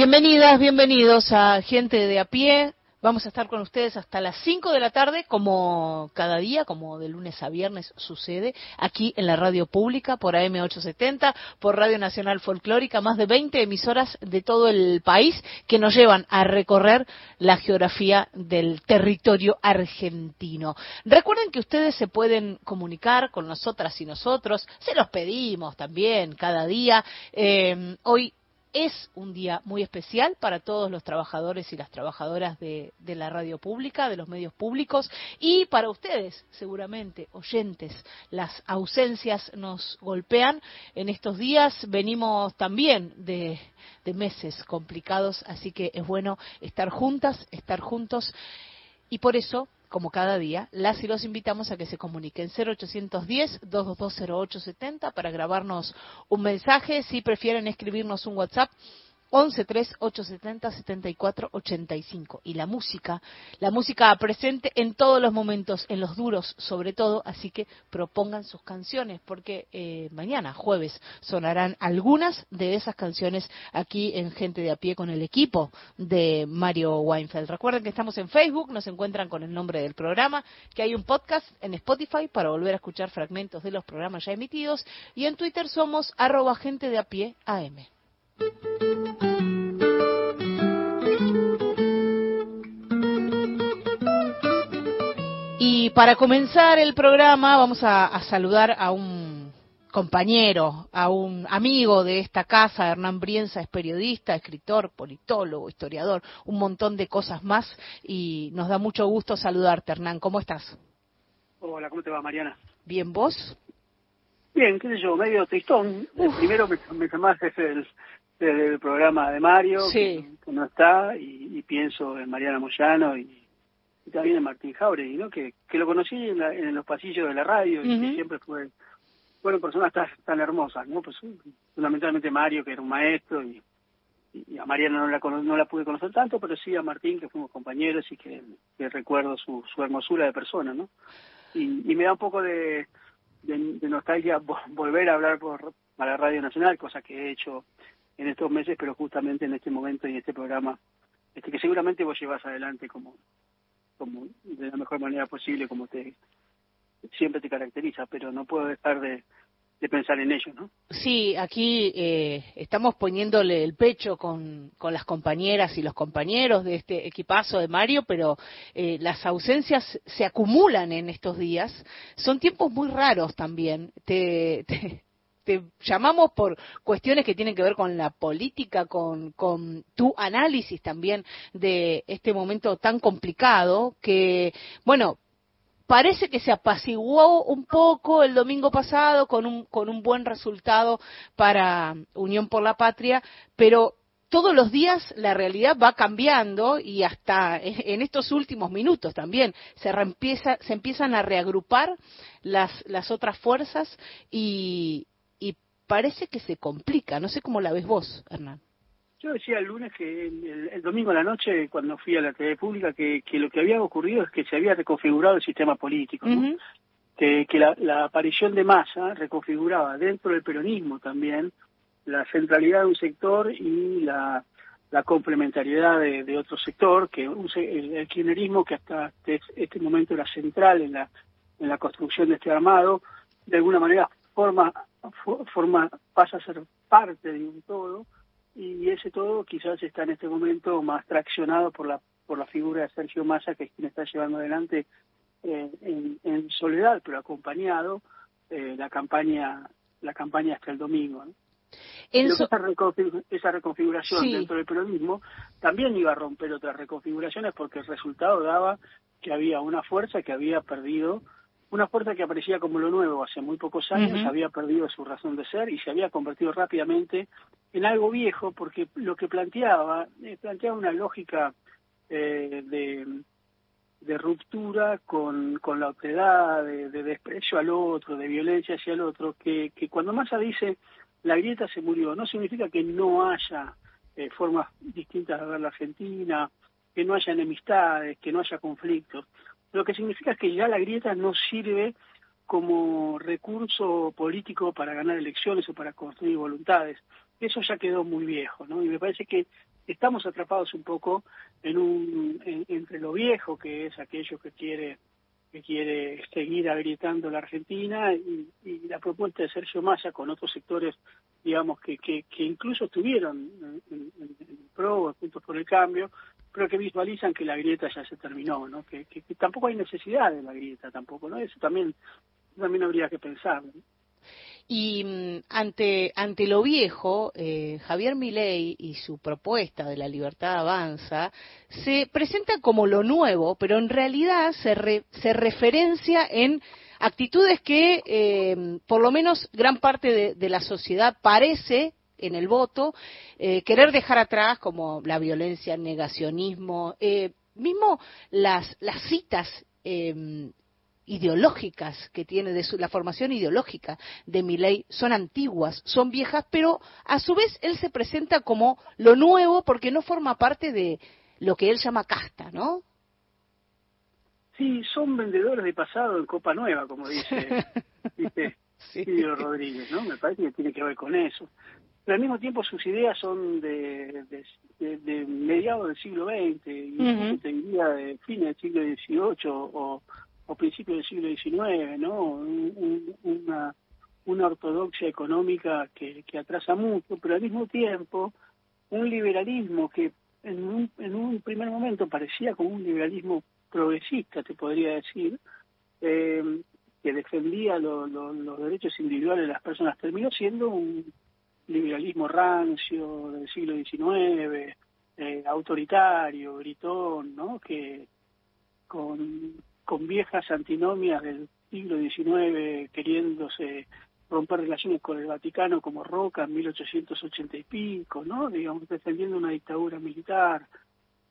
Bienvenidas, bienvenidos a Gente de a pie. Vamos a estar con ustedes hasta las 5 de la tarde, como cada día, como de lunes a viernes sucede, aquí en la radio pública, por AM870, por Radio Nacional Folclórica, más de 20 emisoras de todo el país que nos llevan a recorrer la geografía del territorio argentino. Recuerden que ustedes se pueden comunicar con nosotras y nosotros, se los pedimos también cada día. Eh, hoy es un día muy especial para todos los trabajadores y las trabajadoras de, la radio pública, de los medios públicos y para ustedes, seguramente, oyentes. Las ausencias nos golpean. En estos días venimos también de meses complicados, así que es bueno estar juntas, estar juntos y por eso como cada día, las y los invitamos a que se comuniquen 0810-2220870 para grabarnos un mensaje. Si prefieren escribirnos un WhatsApp, 11 3 870 74 85 y la música la música presente en todos los momentos en los duros sobre todo así que propongan sus canciones porque eh, mañana jueves sonarán algunas de esas canciones aquí en gente de a pie con el equipo de Mario Weinfeld. Recuerden que estamos en Facebook nos encuentran con el nombre del programa que hay un podcast en Spotify para volver a escuchar fragmentos de los programas ya emitidos y en Twitter somos arroba gente de a pie am y para comenzar el programa vamos a, saludar a un compañero, a un amigo de esta casa, Hernán Brienza, es periodista, escritor, politólogo, historiador, un montón de cosas más y nos da mucho gusto saludarte, Hernán. ¿Cómo estás? Hola, ¿cómo te va, Mariana? Bien, ¿vos? Bien, qué sé yo, medio tristón. El primero me, me llamaste el, del programa de Mario, que, no está, y, pienso en Mariana Moyano y, también en Martín Jauregui, ¿no? Que, que lo conocí en, los pasillos de la radio y que siempre fue, fueron personas tan, tan hermosas, ¿no? Pues fundamentalmente Mario, que era un maestro, y, y a Mariana no la, no la pude conocer tanto, pero sí a Martín, que fuimos compañeros y que, recuerdo su, su hermosura de persona, ¿no? Y, y me da un poco de, de, nostalgia volver a hablar por para la Radio Nacional, cosa que he hecho en estos meses, pero justamente en este momento y en este programa, este que seguramente vos llevas adelante como, como de la mejor manera posible, como te siempre te caracteriza, pero no puedo dejar de, pensar en ello, ¿no? Sí, aquí eh, estamos poniéndole el pecho con, con, las compañeras y los compañeros de este equipazo de Mario, pero eh, las ausencias se acumulan en estos días. Son tiempos muy raros también. te, te llamamos por cuestiones que tienen que ver con la política, con, tu análisis también de este momento tan complicado que, bueno, parece que se apaciguó un poco el domingo pasado con un, con un buen resultado para Unión por la Patria, pero todos los días la realidad va cambiando y hasta en estos últimos minutos también se, se empiezan a reagrupar las, las otras fuerzas y, parece que se complica. No sé cómo la ves vos, Hernán. Yo decía el lunes que el, domingo a la noche, cuando fui a la TV pública, que, lo que había ocurrido es que se había reconfigurado el sistema político, que, la, aparición de masa reconfiguraba dentro del peronismo también la centralidad de un sector y la, complementariedad de, otro sector, que el, kirchnerismo, que hasta este, este, momento era central en la, en la construcción de este armado, de alguna manera forma, forma pasa a ser parte de un todo y ese todo quizás está en este momento más traccionado por la por la figura de Sergio Massa que es quien está llevando adelante eh, en, soledad pero acompañado eh, la campaña la campaña hasta el domingo esa, reconfiguración dentro del peronismo también iba a romper otras reconfiguraciones porque el resultado daba que había una fuerza que había perdido una fuerza que aparecía como lo nuevo hace muy pocos años, había perdido su razón de ser y se había convertido rápidamente en algo viejo porque lo que planteaba, eh, planteaba una lógica eh, de, de, ruptura con, con la otredad, de, desprecio al otro, de violencia hacia el otro, que, que cuando Massa dice la grieta se murió, no significa que no haya eh, formas distintas de ver la Argentina, que no haya enemistades, que no haya conflictos. Lo que significa es que ya la grieta no sirve como recurso político para ganar elecciones o para construir voluntades. Eso ya quedó muy viejo, ¿no? Y me parece que estamos atrapados un poco en un entre lo viejo que es aquello que quiere que quiere seguir agrietando la Argentina y, la propuesta de Sergio Massa con otros sectores, digamos, que, que, incluso estuvieron en, en, pro, juntos por el cambio, pero que visualizan que la grieta ya se terminó, ¿no? Que, tampoco hay necesidad de la grieta tampoco, ¿no? Eso también, también habría que pensar. Y mm, ante, ante lo viejo, eh, Javier Milei y su propuesta de la libertad avanza se presenta como lo nuevo, pero en realidad se, se referencia en actitudes que eh, por lo menos gran parte de la sociedad parece en el voto, eh, querer dejar atrás como la violencia, el negacionismo, eh, mismo las, las citas em, ideológicas que tiene de su, la formación ideológica de mi ley son antiguas, son viejas, pero a su vez él se presenta como lo nuevo porque no forma parte de lo que él llama casta, ¿no? Sí, son vendedores de pasado en Copa Nueva, como dice, dice sí. Rodríguez, ¿no? Me parece que tiene que ver con eso pero al mismo tiempo sus ideas son de, de, mediados del siglo XX, y te diría de fines del siglo XVIII o, o principios del siglo XIX, ¿no? una, una ortodoxia económica que, que atrasa mucho, pero al mismo tiempo un liberalismo que en un, en un primer momento parecía como un liberalismo progresista, te podría decir, eh, que defendía los derechos individuales de las personas, terminó siendo un, liberalismo rancio del siglo XIX, eh, autoritario, gritón, ¿no? Que con, con viejas antinomias del siglo XIX queriéndose romper relaciones con el Vaticano como Roca en 1880 y pico, ¿no? Digamos, defendiendo una dictadura militar.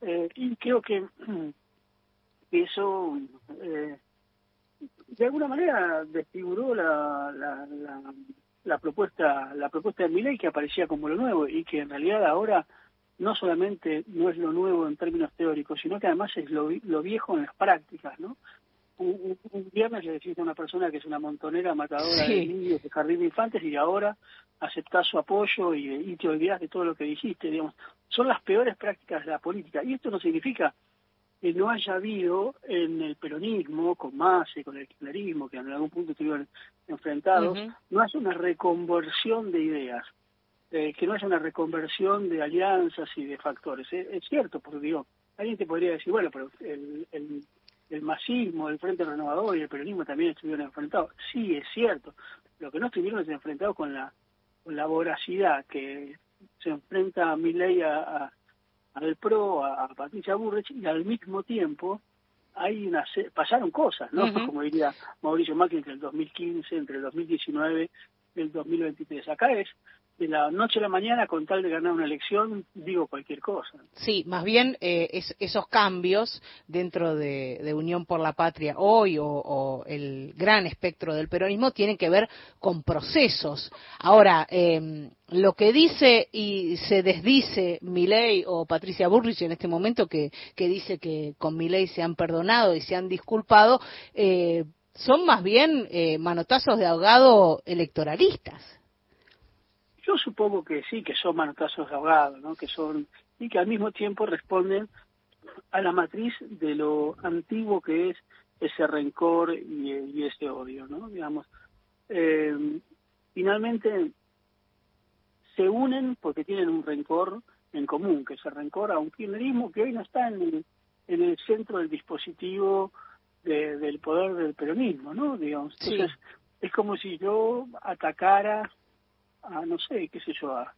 Eh, y creo que eso eh, de alguna manera desfiguró la, la, la propuesta la propuesta de Milei que aparecía como lo nuevo y que en realidad ahora no solamente no es lo nuevo en términos teóricos, sino que además es lo, viejo en las prácticas, ¿no? Un, viernes le decís a una persona que es una montonera matadora de niños de jardín de infantes y ahora aceptás su apoyo y, y te olvidás de todo lo que dijiste, digamos. Son las peores prácticas de la política. Y esto no significa que no haya habido en el peronismo, con Massa y con el kirchnerismo, que en algún punto estuvieron enfrentados, no haya una reconversión de ideas, eh, que no haya una reconversión de alianzas y de factores. Es, cierto, porque digo, alguien te podría decir, bueno, pero el, el, el masismo, el Frente Renovador y el peronismo también estuvieron enfrentados. Sí, es cierto. Lo que no estuvieron es enfrentados con la, con la voracidad que se enfrenta a mi ley a al PRO, a, Patricia Burrich, y al mismo tiempo hay una pasaron cosas, ¿no? Como diría Mauricio Macri entre el 2015, entre el 2019 y el 2023. Acá es de la noche a la mañana con tal de ganar una elección, digo cualquier cosa. Sí, más bien eh, esos cambios dentro de, Unión por la Patria hoy o, el gran espectro del peronismo tienen que ver con procesos. Ahora, em, lo que dice y se desdice Milei o Patricia Burrich en este momento que, que dice que con Milei se han perdonado y se han disculpado, eh, son más bien eh, manotazos de ahogado electoralistas. Yo supongo que sí, que son manotazos de ahogado, ¿no? Que son y que al mismo tiempo responden a la matriz de lo antiguo que es ese rencor y, ese odio, ¿no? Digamos, eh, finalmente se unen porque tienen un rencor en común, que se rencor a un kirchnerismo que hoy no está en el, en el centro del dispositivo del poder del peronismo, ¿no? Digamos, entonces es como si yo atacara a no sé, qué sé yo, a,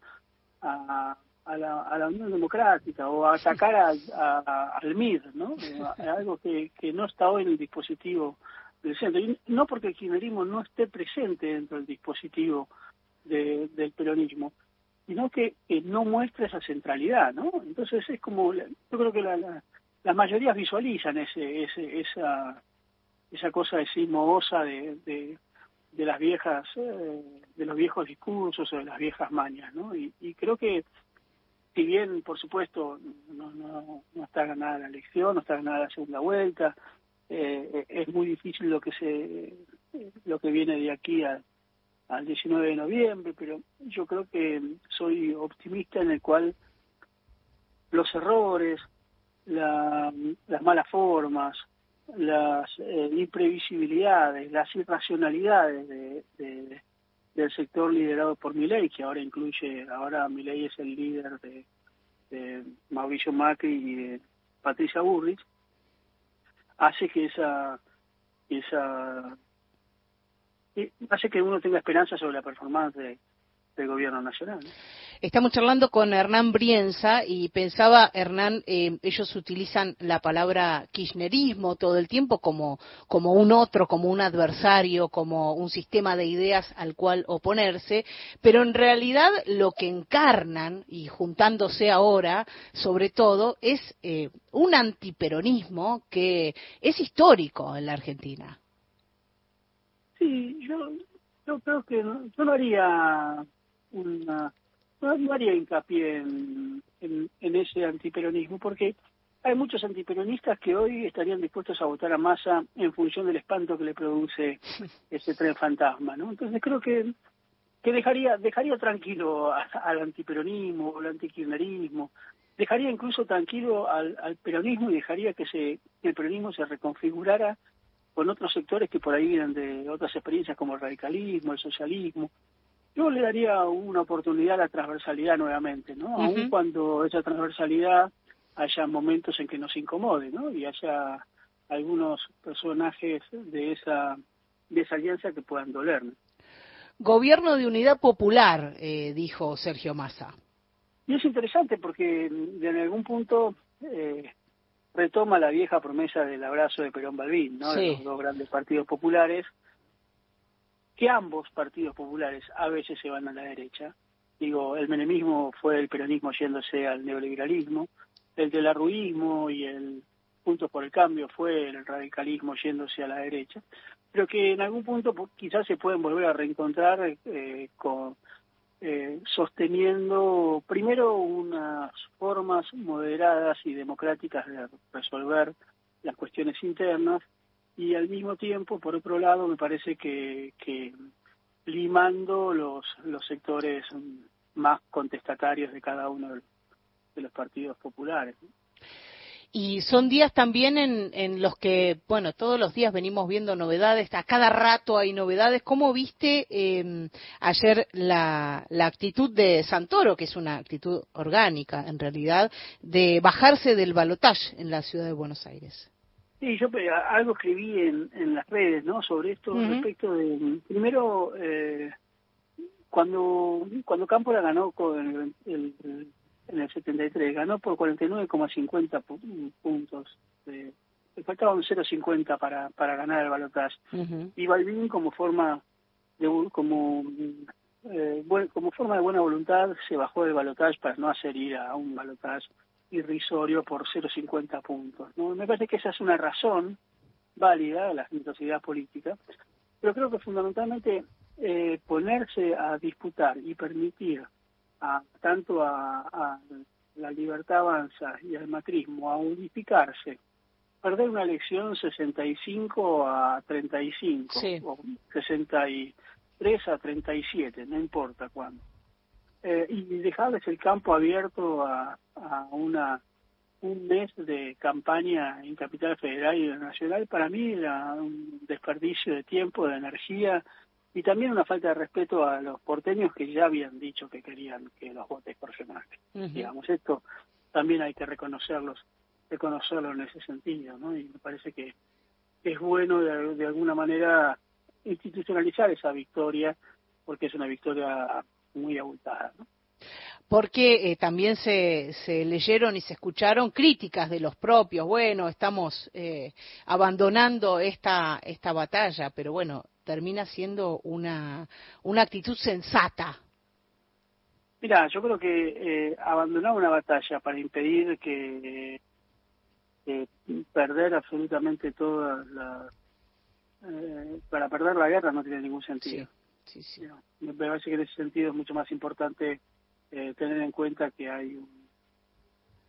a, la, a la Unión Democrática o a atacar a, al MIR, ¿no? algo que, que no está hoy en el dispositivo del centro. Y no porque el kirchnerismo no esté presente dentro del dispositivo del peronismo, sino que, no muestra esa centralidad, ¿no? Entonces es como, yo creo que la, las mayorías visualizan ese, ese, esa, esa cosa de sismosa de, de, de las viejas, eh, de los viejos discursos o de las viejas mañas, ¿no? Y, creo que si bien, por supuesto, no, no, no está ganada la elección, no está ganada la segunda vuelta, eh, es muy difícil lo que se lo que viene de aquí al, al 19 de noviembre, pero yo creo que soy optimista en el cual los errores, la, las malas formas, las eh, imprevisibilidades, las irracionalidades de, del sector liderado por Milei, que ahora incluye, ahora Milei es el líder de, de Mauricio Macri y de Patricia Burrich, hace que esa esa hace que uno tenga esperanza sobre la performance del gobierno nacional. Estamos charlando con Hernán Brienza y pensaba, Hernán, eh, ellos utilizan la palabra kirchnerismo todo el tiempo como, como un otro, como un adversario, como un sistema de ideas al cual oponerse, pero en realidad lo que encarnan, y juntándose ahora, sobre todo, es eh, un antiperonismo que es histórico en la Argentina. Sí, yo, yo creo que yo no haría una no, haría hincapié en, en, ese antiperonismo, porque hay muchos antiperonistas que hoy estarían dispuestos a votar a masa en función del espanto que le produce ese tren fantasma, ¿no? Entonces creo que que dejaría dejaría tranquilo al antiperonismo, al antikirchnerismo, dejaría incluso tranquilo al, al, peronismo y dejaría que se que el peronismo se reconfigurara con otros sectores que por ahí vienen de otras experiencias como el radicalismo, el socialismo, yo le daría una oportunidad a la transversalidad nuevamente, ¿no? Aun cuando esa transversalidad haya momentos en que nos incomode, ¿no? Y haya algunos personajes de esa de esa alianza que puedan dolerme. Gobierno de unidad popular, eh, dijo Sergio Massa. Y es interesante porque en algún punto eh, retoma la vieja promesa del abrazo de Perón Balbín, ¿no? De los dos grandes partidos populares que ambos partidos populares a veces se van a la derecha. Digo, el menemismo fue el peronismo yéndose al neoliberalismo, el del arruismo y el Puntos por el Cambio fue el radicalismo yéndose a la derecha, pero que en algún punto quizás se pueden volver a reencontrar eh, con, eh, sosteniendo primero unas formas moderadas y democráticas de resolver las cuestiones internas y al mismo tiempo, por otro lado, me parece que, limando los, los sectores más contestatarios de cada uno de los partidos populares. Y son días también en, en, los que, bueno, todos los días venimos viendo novedades, a cada rato hay novedades. ¿Cómo viste eh, ayer la, la actitud de Santoro, que es una actitud orgánica en realidad, de bajarse del balotaje en la ciudad de Buenos Aires? Sí, yo algo escribí en, en las redes, ¿no? Sobre esto respecto de primero eh, cuando cuando Cámpora ganó con el, en el 73 ganó por 49,50 puntos. Eh, le faltaban 0,50 para para ganar el balotaje. Y Balvin como forma de como eh, como forma de buena voluntad se bajó del balotaje para no hacer ir a un balotaje irrisorio por 0,50 puntos. ¿no? Me parece que esa es una razón válida de la generosidad política, pero creo que fundamentalmente eh, ponerse a disputar y permitir a, tanto a, la libertad avanza y al macrismo a unificarse, perder una elección 65 a 35 o 63 a 37, no importa cuándo eh, y dejarles el campo abierto a, a una un mes de campaña en Capital Federal y Nacional, para mí era un desperdicio de tiempo, de energía y también una falta de respeto a los porteños que ya habían dicho que querían que los vote por Macri. Digamos, esto también hay que reconocerlos, reconocerlo en ese sentido, ¿no? Y me parece que es bueno de, de alguna manera institucionalizar esa victoria, porque es una victoria muy abultada. ¿no? porque eh, también se, se, leyeron y se escucharon críticas de los propios, bueno, estamos eh, abandonando esta, esta batalla, pero bueno, termina siendo una, una actitud sensata. Mira, yo creo que eh, abandonar una batalla para impedir que perder absolutamente toda la... para perder la guerra no tiene ningún sentido. Sí, sí, Me parece que en ese sentido es mucho más importante eh, tener en cuenta que hay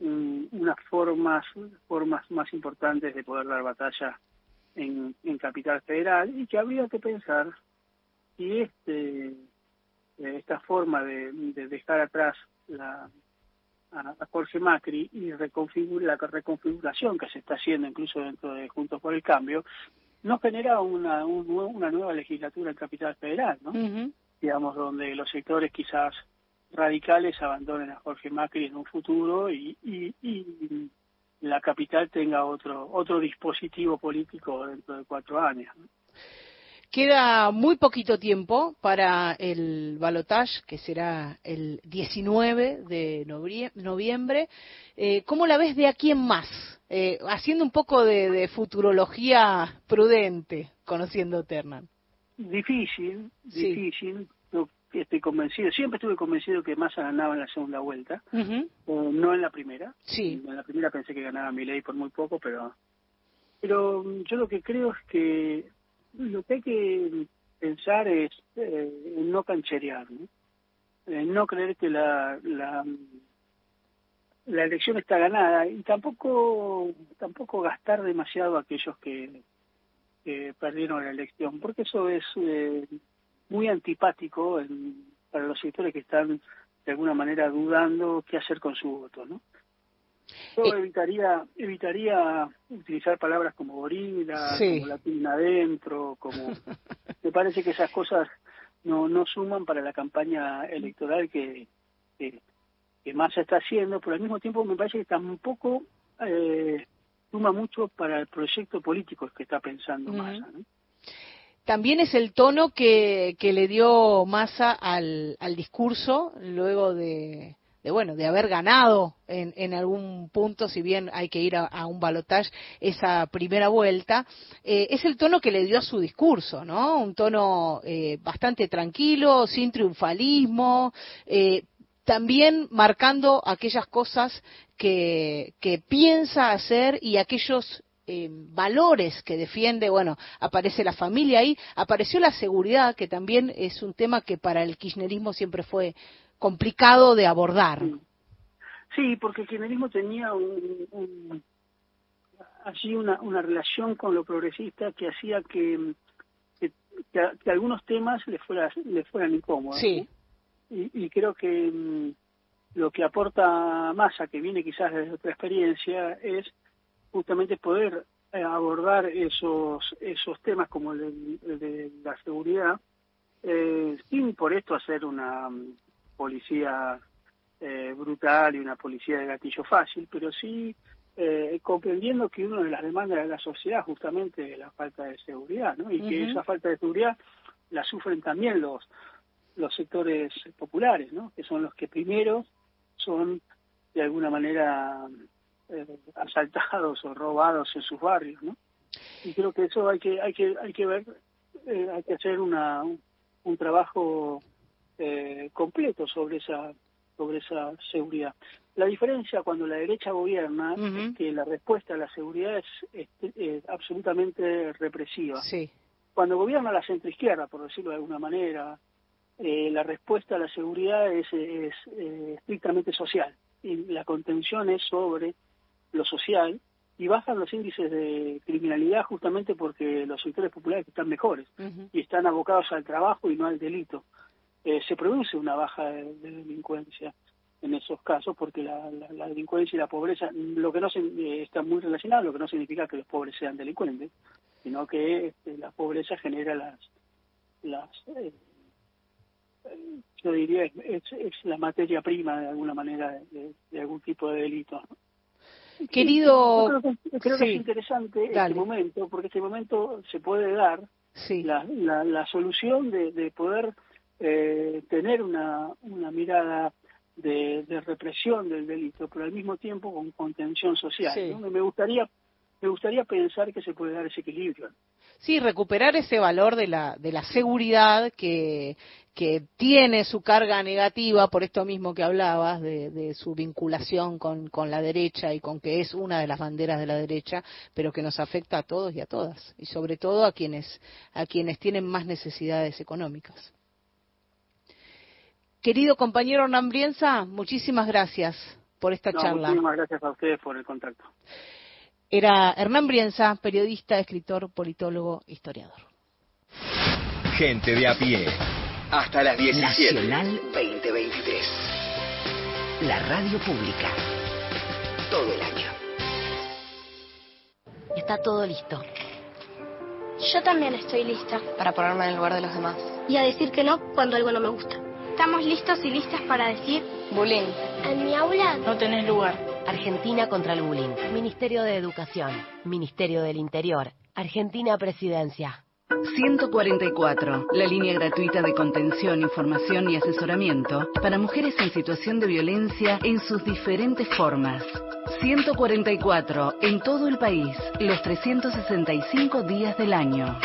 unas formas, formas más importantes de poder dar batalla en, en Capital Federal y que habría que pensar si este eh, esta forma de, dejar atrás la, a, Jorge Macri y la reconfiguración que se está haciendo incluso dentro de Juntos por el Cambio, no genera una, una nueva legislatura en Capital Federal, ¿no? Digamos, donde los sectores quizás radicales abandonen a Jorge Macri en un futuro y, y, la capital tenga otro otro dispositivo político dentro de cuatro años. Queda muy poquito tiempo para el balotage, que será el 19 de noviembre. Eh, ¿Cómo la ves de aquí en más? Eh, haciendo un poco de, futurología prudente, conociendo Ternan. Difícil, difícil estoy convencido, siempre estuve convencido que Massa ganaba en la segunda vuelta, no en la primera. Sí. En la primera pensé que ganaba ley por muy poco, pero pero yo lo que creo es que lo que hay que pensar es eh, no cancherear, ¿no? no creer que la, la la elección está ganada y tampoco tampoco gastar demasiado a aquellos que, que perdieron la elección, porque eso es eh, muy antipático para los sectores que están de alguna manera dudando qué hacer con su voto, ¿no? Yo eh, evitaría evitaría utilizar palabras como gorila, como latina adentro, como me parece que esas cosas no no suman para la campaña electoral que que, que Massa está haciendo, pero al mismo tiempo me parece que tampoco eh, suma mucho para el proyecto político que está pensando Massa, ¿no? También es el tono que, que le dio Massa al, al discurso luego de, de, bueno de haber ganado en, en, algún punto, si bien hay que ir a, un balotaje esa primera vuelta, eh, es el tono que le dio a su discurso, ¿no? Un tono eh, bastante tranquilo, sin triunfalismo, eh, también marcando aquellas cosas que, que piensa hacer y aquellos eh, valores que defiende, bueno, aparece la familia ahí, apareció la seguridad, que también es un tema que para el kirchnerismo siempre fue complicado de abordar. Sí, porque el kirchnerismo tenía un, así una, una relación con lo progresista que hacía que, que, algunos temas le, fuera, le fueran incómodos. Sí. Y, y creo que mm, lo que aporta Massa, que viene quizás de otra experiencia, es justamente poder eh, abordar esos esos temas como el de, la seguridad eh, sin por esto hacer una policía eh, brutal y una policía de gatillo fácil, pero sí comprendiendo que una de las demandas de la sociedad justamente es la falta de seguridad, ¿no? Y que esa falta de seguridad la sufren también los los sectores populares, ¿no? Que son los que primero son de alguna manera eh, asaltados o robados en sus barrios, ¿no? Y creo que eso hay que hay que hay que ver, eh, hay que hacer una un, trabajo eh, completo sobre esa sobre esa seguridad. La diferencia cuando la derecha gobierna es que la respuesta a la seguridad es, es, absolutamente represiva. Sí. Cuando gobierna la centroizquierda, por decirlo de alguna manera, eh, la respuesta a la seguridad es, es estrictamente social y la contención es sobre lo social y bajan los índices de criminalidad justamente porque los sectores populares están mejores y están abocados al trabajo y no al delito. Eh, se produce una baja de, delincuencia en esos casos porque la, delincuencia y la pobreza, lo que no se, eh, está muy relacionado, lo que no significa que los pobres sean delincuentes, sino que este, la pobreza genera las, las eh, yo diría, es, es, la materia prima de alguna manera de, algún tipo de delito. Querido. creo que, es interesante este momento, porque este momento se puede dar la, la, la, solución de, de poder eh, tener una, una mirada de, represión del delito, pero al mismo tiempo con contención social. Me gustaría me gustaría pensar que se puede dar ese equilibrio. Sí, recuperar ese valor de la, de la seguridad que, que tiene su carga negativa por esto mismo que hablabas, de, su vinculación con, con, la derecha y con que es una de las banderas de la derecha, pero que nos afecta a todos y a todas, y sobre todo a quienes, a quienes tienen más necesidades económicas. Querido compañero Hernán Brienza, muchísimas gracias por esta charla. Muchísimas gracias a ustedes por el contacto. Era Hernán Brienza, periodista, escritor, politólogo, historiador. Gente de a pie. Hasta las 17. Nacional 2023. La radio pública. Todo el año. Está todo listo. Yo también estoy lista. Para ponerme en el lugar de los demás. Y a decir que no cuando algo no me gusta. Estamos listos y listas para decir bullying. En mi aula no tenés lugar. Argentina contra el bullying. Ministerio de Educación. Ministerio del Interior. Argentina Presidencia. 144, la línea gratuita de contención, información y asesoramiento para mujeres en situación de violencia en sus diferentes formas. 144, en todo el país, los 365 días del año.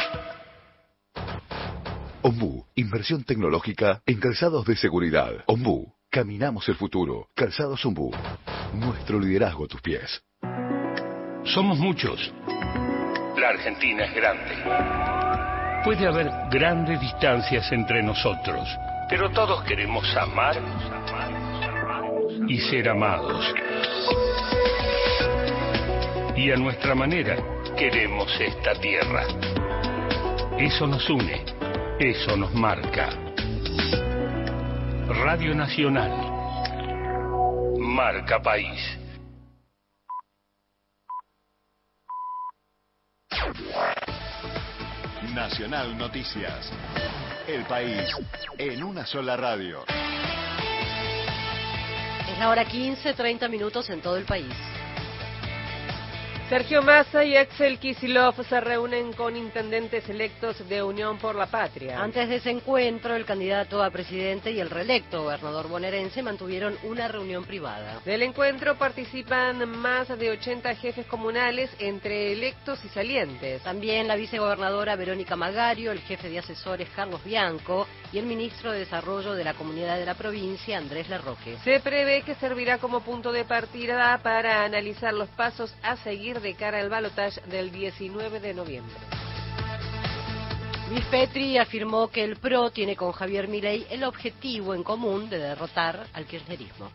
Ombu, inversión tecnológica en calzados de seguridad. Ombu, caminamos el futuro. Calzados Ombu. Nuestro liderazgo a tus pies. Somos muchos. La Argentina es grande. Puede haber grandes distancias entre nosotros, pero todos queremos amar y ser amados. Y a nuestra manera queremos esta tierra. Eso nos une, eso nos marca. Radio Nacional Marca País. Nacional Noticias. El país en una sola radio. Es la hora 15, 30 minutos en todo el país. Sergio Massa y Axel Kisilov se reúnen con intendentes electos de Unión por la Patria. Antes de ese encuentro, el candidato a presidente y el reelecto gobernador bonaerense mantuvieron una reunión privada. Del encuentro participan más de 80 jefes comunales entre electos y salientes. También la vicegobernadora Verónica Magario, el jefe de asesores Carlos Bianco y el ministro de Desarrollo de la Comunidad de la Provincia, Andrés Larroque. Se prevé que servirá como punto de partida para analizar los pasos a seguir de cara al balotaje del 19 de noviembre. Luis Petri afirmó que el PRO tiene con Javier Milei el objetivo en común de derrotar al kirchnerismo.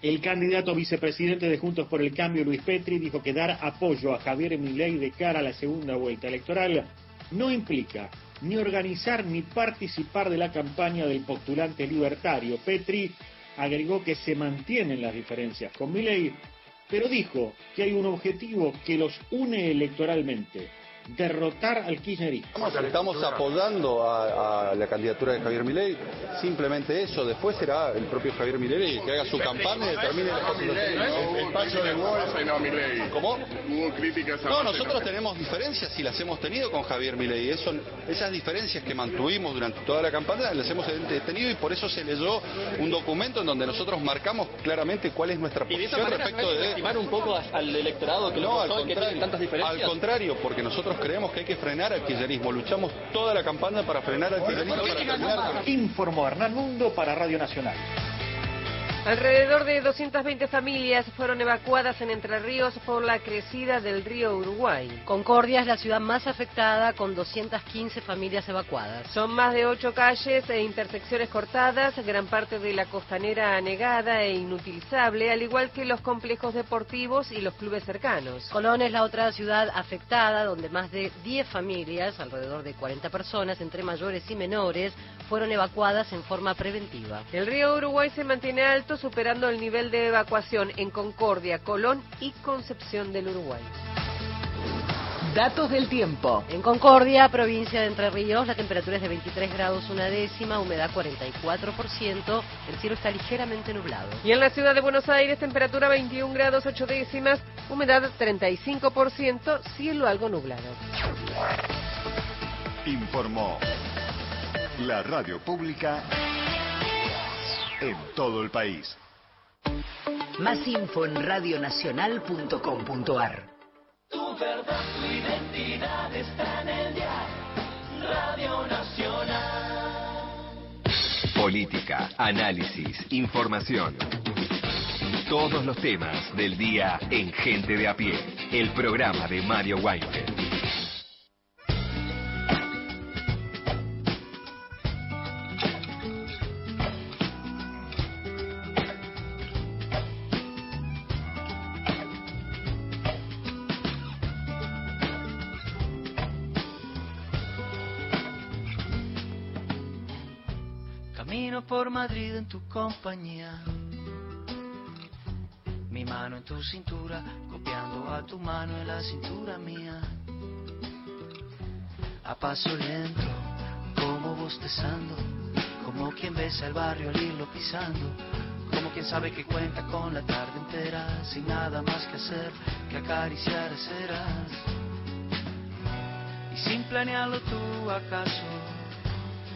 El candidato vicepresidente de Juntos por el Cambio, Luis Petri, dijo que dar apoyo a Javier Milei de cara a la segunda vuelta electoral no implica ni organizar ni participar de la campaña del postulante libertario. Petri agregó que se mantienen las diferencias con Milei pero dijo que hay un objetivo que los une electoralmente, derrotar al kirchnerismo. Estamos apoyando a, la candidatura de Javier Milei, simplemente eso. Después será el propio Javier Milei que haga su campaña y determine el espacio de Wolf. ¿Cómo? Hubo críticas a No, nosotros tenemos diferencias y las hemos tenido con Javier Milei. Eso, esas diferencias que mantuvimos durante toda la campaña las hemos tenido y por eso se leyó un documento en donde nosotros marcamos claramente cuál es nuestra posición respecto de... estimar un poco al electorado que no, al que tantas diferencias? Al contrario, porque nosotros creemos que hay que frenar al kirchnerismo. Luchamos toda la campaña para frenar al kirchnerismo. Informó Hernán Mundo para Radio Nacional. Alrededor de 220 familias fueron evacuadas en Entre Ríos por la crecida del río Uruguay. Concordia es la ciudad más afectada con 215 familias evacuadas. Son más de ocho calles e intersecciones cortadas, gran parte de la costanera anegada e inutilizable, al igual que los complejos deportivos y los clubes cercanos. Colón es la otra ciudad afectada donde más de 10 familias, alrededor de 40 personas, entre mayores y menores, fueron evacuadas en forma preventiva. El río Uruguay se mantiene alto, superando el nivel de evacuación en Concordia, Colón y Concepción del Uruguay. Datos del tiempo. En Concordia, provincia de Entre Ríos, la temperatura es de 23 grados una décima, humedad 44%, el cielo está ligeramente nublado. Y en la ciudad de Buenos Aires, temperatura 21 grados 8 décimas, humedad 35%, cielo algo nublado. Informó la radio pública en todo el país. Más info en radionacional.com.ar. Tu verdad, tu identidad está en el dial. Radio Nacional. Política, análisis, información. Todos los temas del día en Gente de a pie. El programa de Mario Weinfeld. Por Madrid en tu compañía. Mi mano en tu cintura, copiando a tu mano en la cintura mía. A paso lento, como bostezando, como quien besa el barrio al irlo pisando, como quien sabe que cuenta con la tarde entera, sin nada más que hacer que acariciar ceras. Y sin planearlo tú acaso,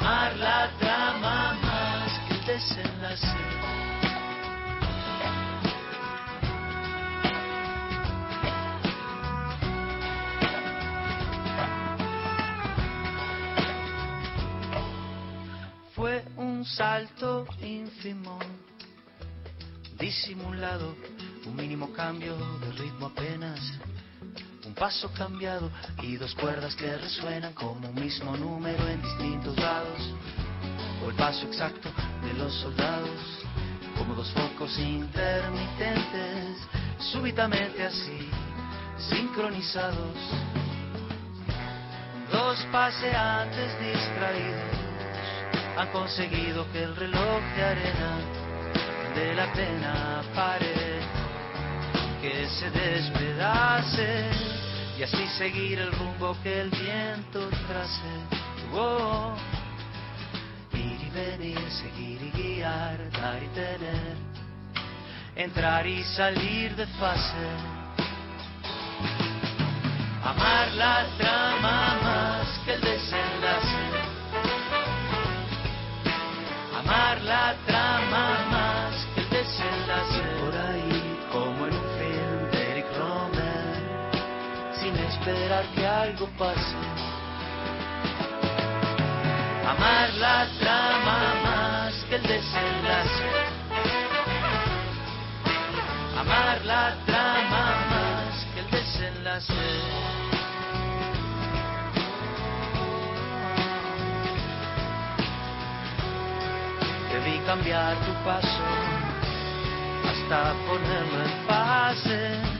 Amar la trama más que desenlace. Fue un salto ínfimo, disimulado, un mínimo cambio de ritmo apenas, un paso cambiado y dos cuerdas que resuenan como un mismo número en distintos lados, o el paso exacto de los soldados, como dos focos intermitentes, súbitamente así, sincronizados, dos paseantes distraídos han conseguido que el reloj de arena de la pena pare, que se despedace y así seguir el rumbo que el viento trace. Oh, ir y venir, seguir y guiar, dar y tener, entrar y salir de fase. Amar la trama más que el desenlace algo pase amar la trama más que el desenlace. Amar la trama más que el desenlace. Debí cambiar tu paso hasta ponerlo en fase,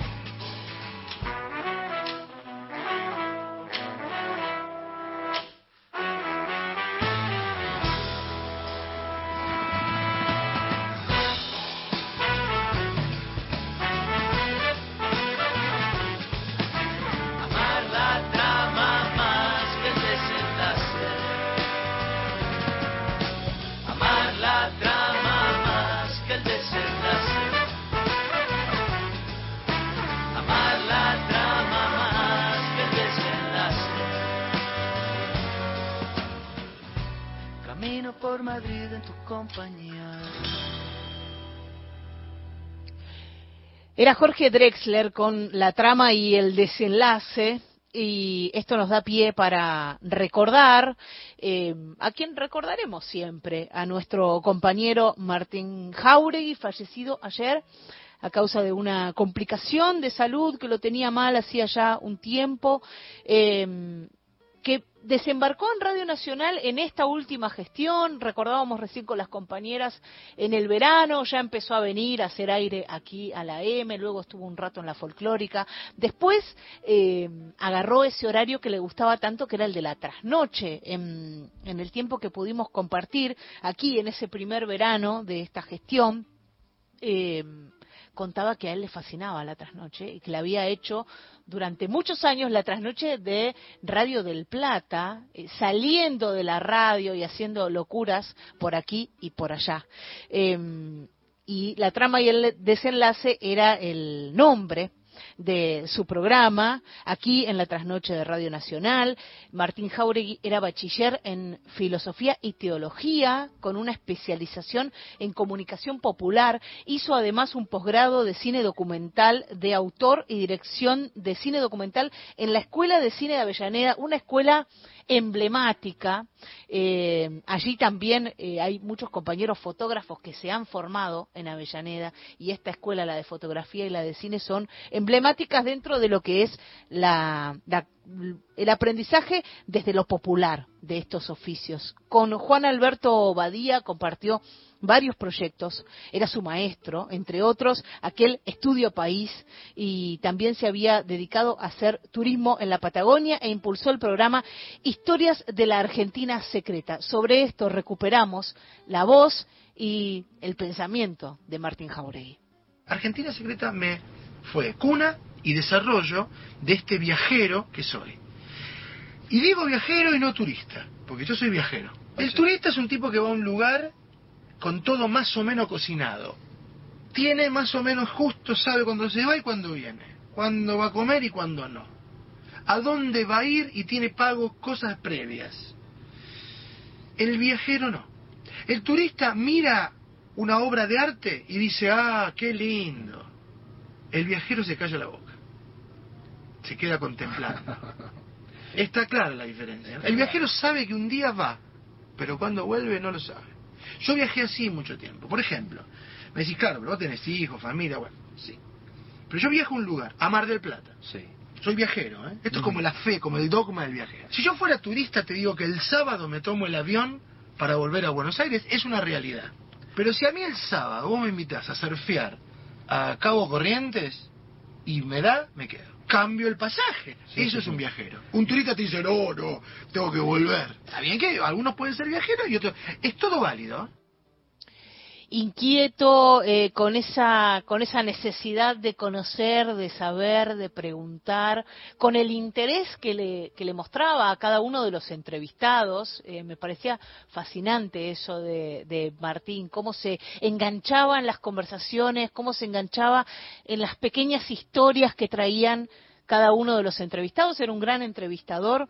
Era Jorge Drexler con la trama y el desenlace. Y esto nos da pie para recordar eh, a quien recordaremos siempre, a nuestro compañero Martín Jauregui, fallecido ayer a causa de una complicación de salud que lo tenía mal hacía ya un tiempo, eh, desembarcó en Radio Nacional en esta última gestión, recordábamos recién con las compañeras en el verano, ya empezó a venir a hacer aire aquí a la M, luego estuvo un rato en la folclórica, después eh, agarró ese horario que le gustaba tanto, que era el de la trasnoche, en, el tiempo que pudimos compartir aquí en ese primer verano de esta gestión. Eh, contaba que a él le fascinaba la trasnoche y que la había hecho durante muchos años la trasnoche de Radio del Plata, eh, saliendo de la radio y haciendo locuras por aquí y por allá. Eh, y la trama y el desenlace era el nombre de su programa, aquí en la trasnoche de Radio Nacional. Martín Jauregui era bachiller en filosofía y teología, con una especialización en comunicación popular. Hizo además un posgrado de cine documental de autor y dirección de cine documental en la Escuela de Cine de Avellaneda, una escuela emblemática. Eh, allí también eh, hay muchos compañeros fotógrafos que se han formado en Avellaneda y esta escuela, la de fotografía y la de cine, son emblemáticas dentro de lo que es la, el aprendizaje desde lo popular de estos oficios. Con Juan Alberto Badía compartió varios proyectos, era su maestro, entre otros aquel Estudio País, y también se había dedicado a hacer turismo en la Patagonia e impulsó el programa Historias de la Argentina Secreta. Sobre esto recuperamos la voz y el pensamiento de Martín Jauregui. Argentina Secreta me fue cuna y desarrollo de este viajero que soy. Y digo viajero y no turista, porque yo soy viajero. El turista es un tipo que va a un lugar con todo más o menos cocinado. Tiene más o menos justo, sabe cuándo se va y cuándo viene, cuándo va a comer y cuándo no. A dónde va a ir y tiene pago cosas previas. El viajero no. El turista mira una obra de arte y dice, ah, qué lindo. El viajero se calla la boca. Se queda contemplando. Está clara la diferencia. El viajero sabe que un día va, pero cuando vuelve no lo sabe. Yo viajé así mucho tiempo. Por ejemplo, me decís, claro, pero vos tenés hijos, familia, bueno, sí. Pero yo viajo a un lugar, a Mar del Plata. Sí. Soy viajero, ¿eh? Esto es como la fe, como el dogma del viajero. Si yo fuera turista, te digo que el sábado me tomo el avión para volver a Buenos Aires, es una realidad. Pero si a mí el sábado vos me invitas a surfear a Cabo Corrientes y me da, me quedo. Cambio el pasaje. Eso es un viajero. Un turista te dice, no, no, tengo que volver. Está bien que algunos pueden ser viajeros y otros. Es todo válido. Inquieto, eh, con esa con esa necesidad de conocer, de saber, de preguntar, con el interés que le, que le mostraba a cada uno de los entrevistados. Eh, me parecía fascinante eso de, de Martín, cómo se enganchaba en las conversaciones, cómo se enganchaba en las pequeñas historias que traían cada uno de los entrevistados. Era un gran entrevistador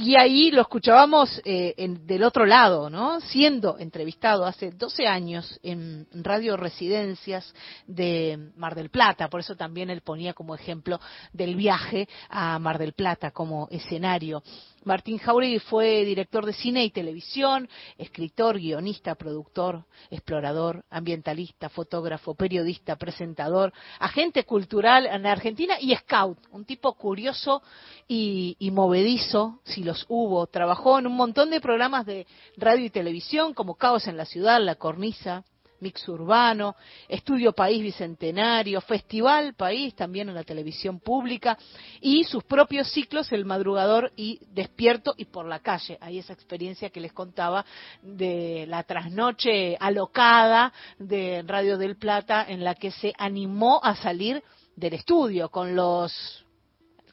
y ahí lo escuchábamos eh, en, del otro lado, ¿no? Siendo entrevistado hace 12 años en Radio Residencias de Mar del Plata, por eso también él ponía como ejemplo del viaje a Mar del Plata como escenario. Martín Jauregui fue director de cine y televisión, escritor, guionista, productor, explorador, ambientalista, fotógrafo, periodista, presentador, agente cultural en Argentina y scout, un tipo curioso y, y movedizo, si los hubo. Trabajó en un montón de programas de radio y televisión como Caos en la Ciudad, La Cornisa, Mix Urbano, Estudio País Bicentenario, Festival País también en la televisión pública y sus propios ciclos El Madrugador y Despierto y por la calle. Hay esa experiencia que les contaba de la trasnoche alocada de Radio del Plata en la que se animó a salir del estudio con los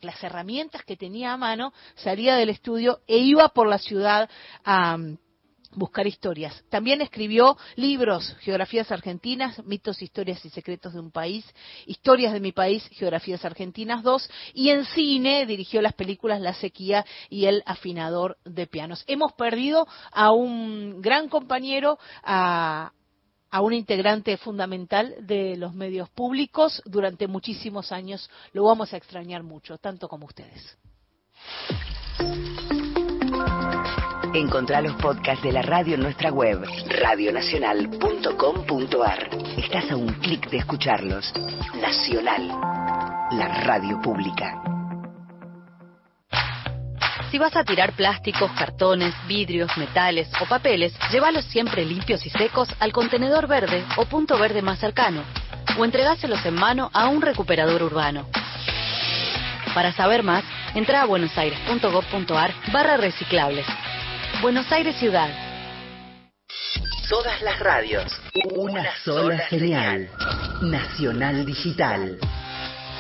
las herramientas que tenía a mano, salía del estudio e iba por la ciudad a buscar historias. También escribió libros, Geografías Argentinas, Mitos, Historias y Secretos de un País, Historias de mi País, Geografías Argentinas 2, y en cine dirigió las películas La Sequía y El Afinador de Pianos. Hemos perdido a un gran compañero, a, a un integrante fundamental de los medios públicos durante muchísimos años. Lo vamos a extrañar mucho, tanto como ustedes. Encontrá los podcasts de la radio en nuestra web, radionacional.com.ar. Estás a un clic de escucharlos. Nacional, la radio pública. Si vas a tirar plásticos, cartones, vidrios, metales o papeles, llévalos siempre limpios y secos al contenedor verde o punto verde más cercano, o entregáselos en mano a un recuperador urbano. Para saber más, entra a buenosaires.gov.ar barra reciclables. Buenos Aires Ciudad. Todas las radios. Una sola señal. Nacional Digital.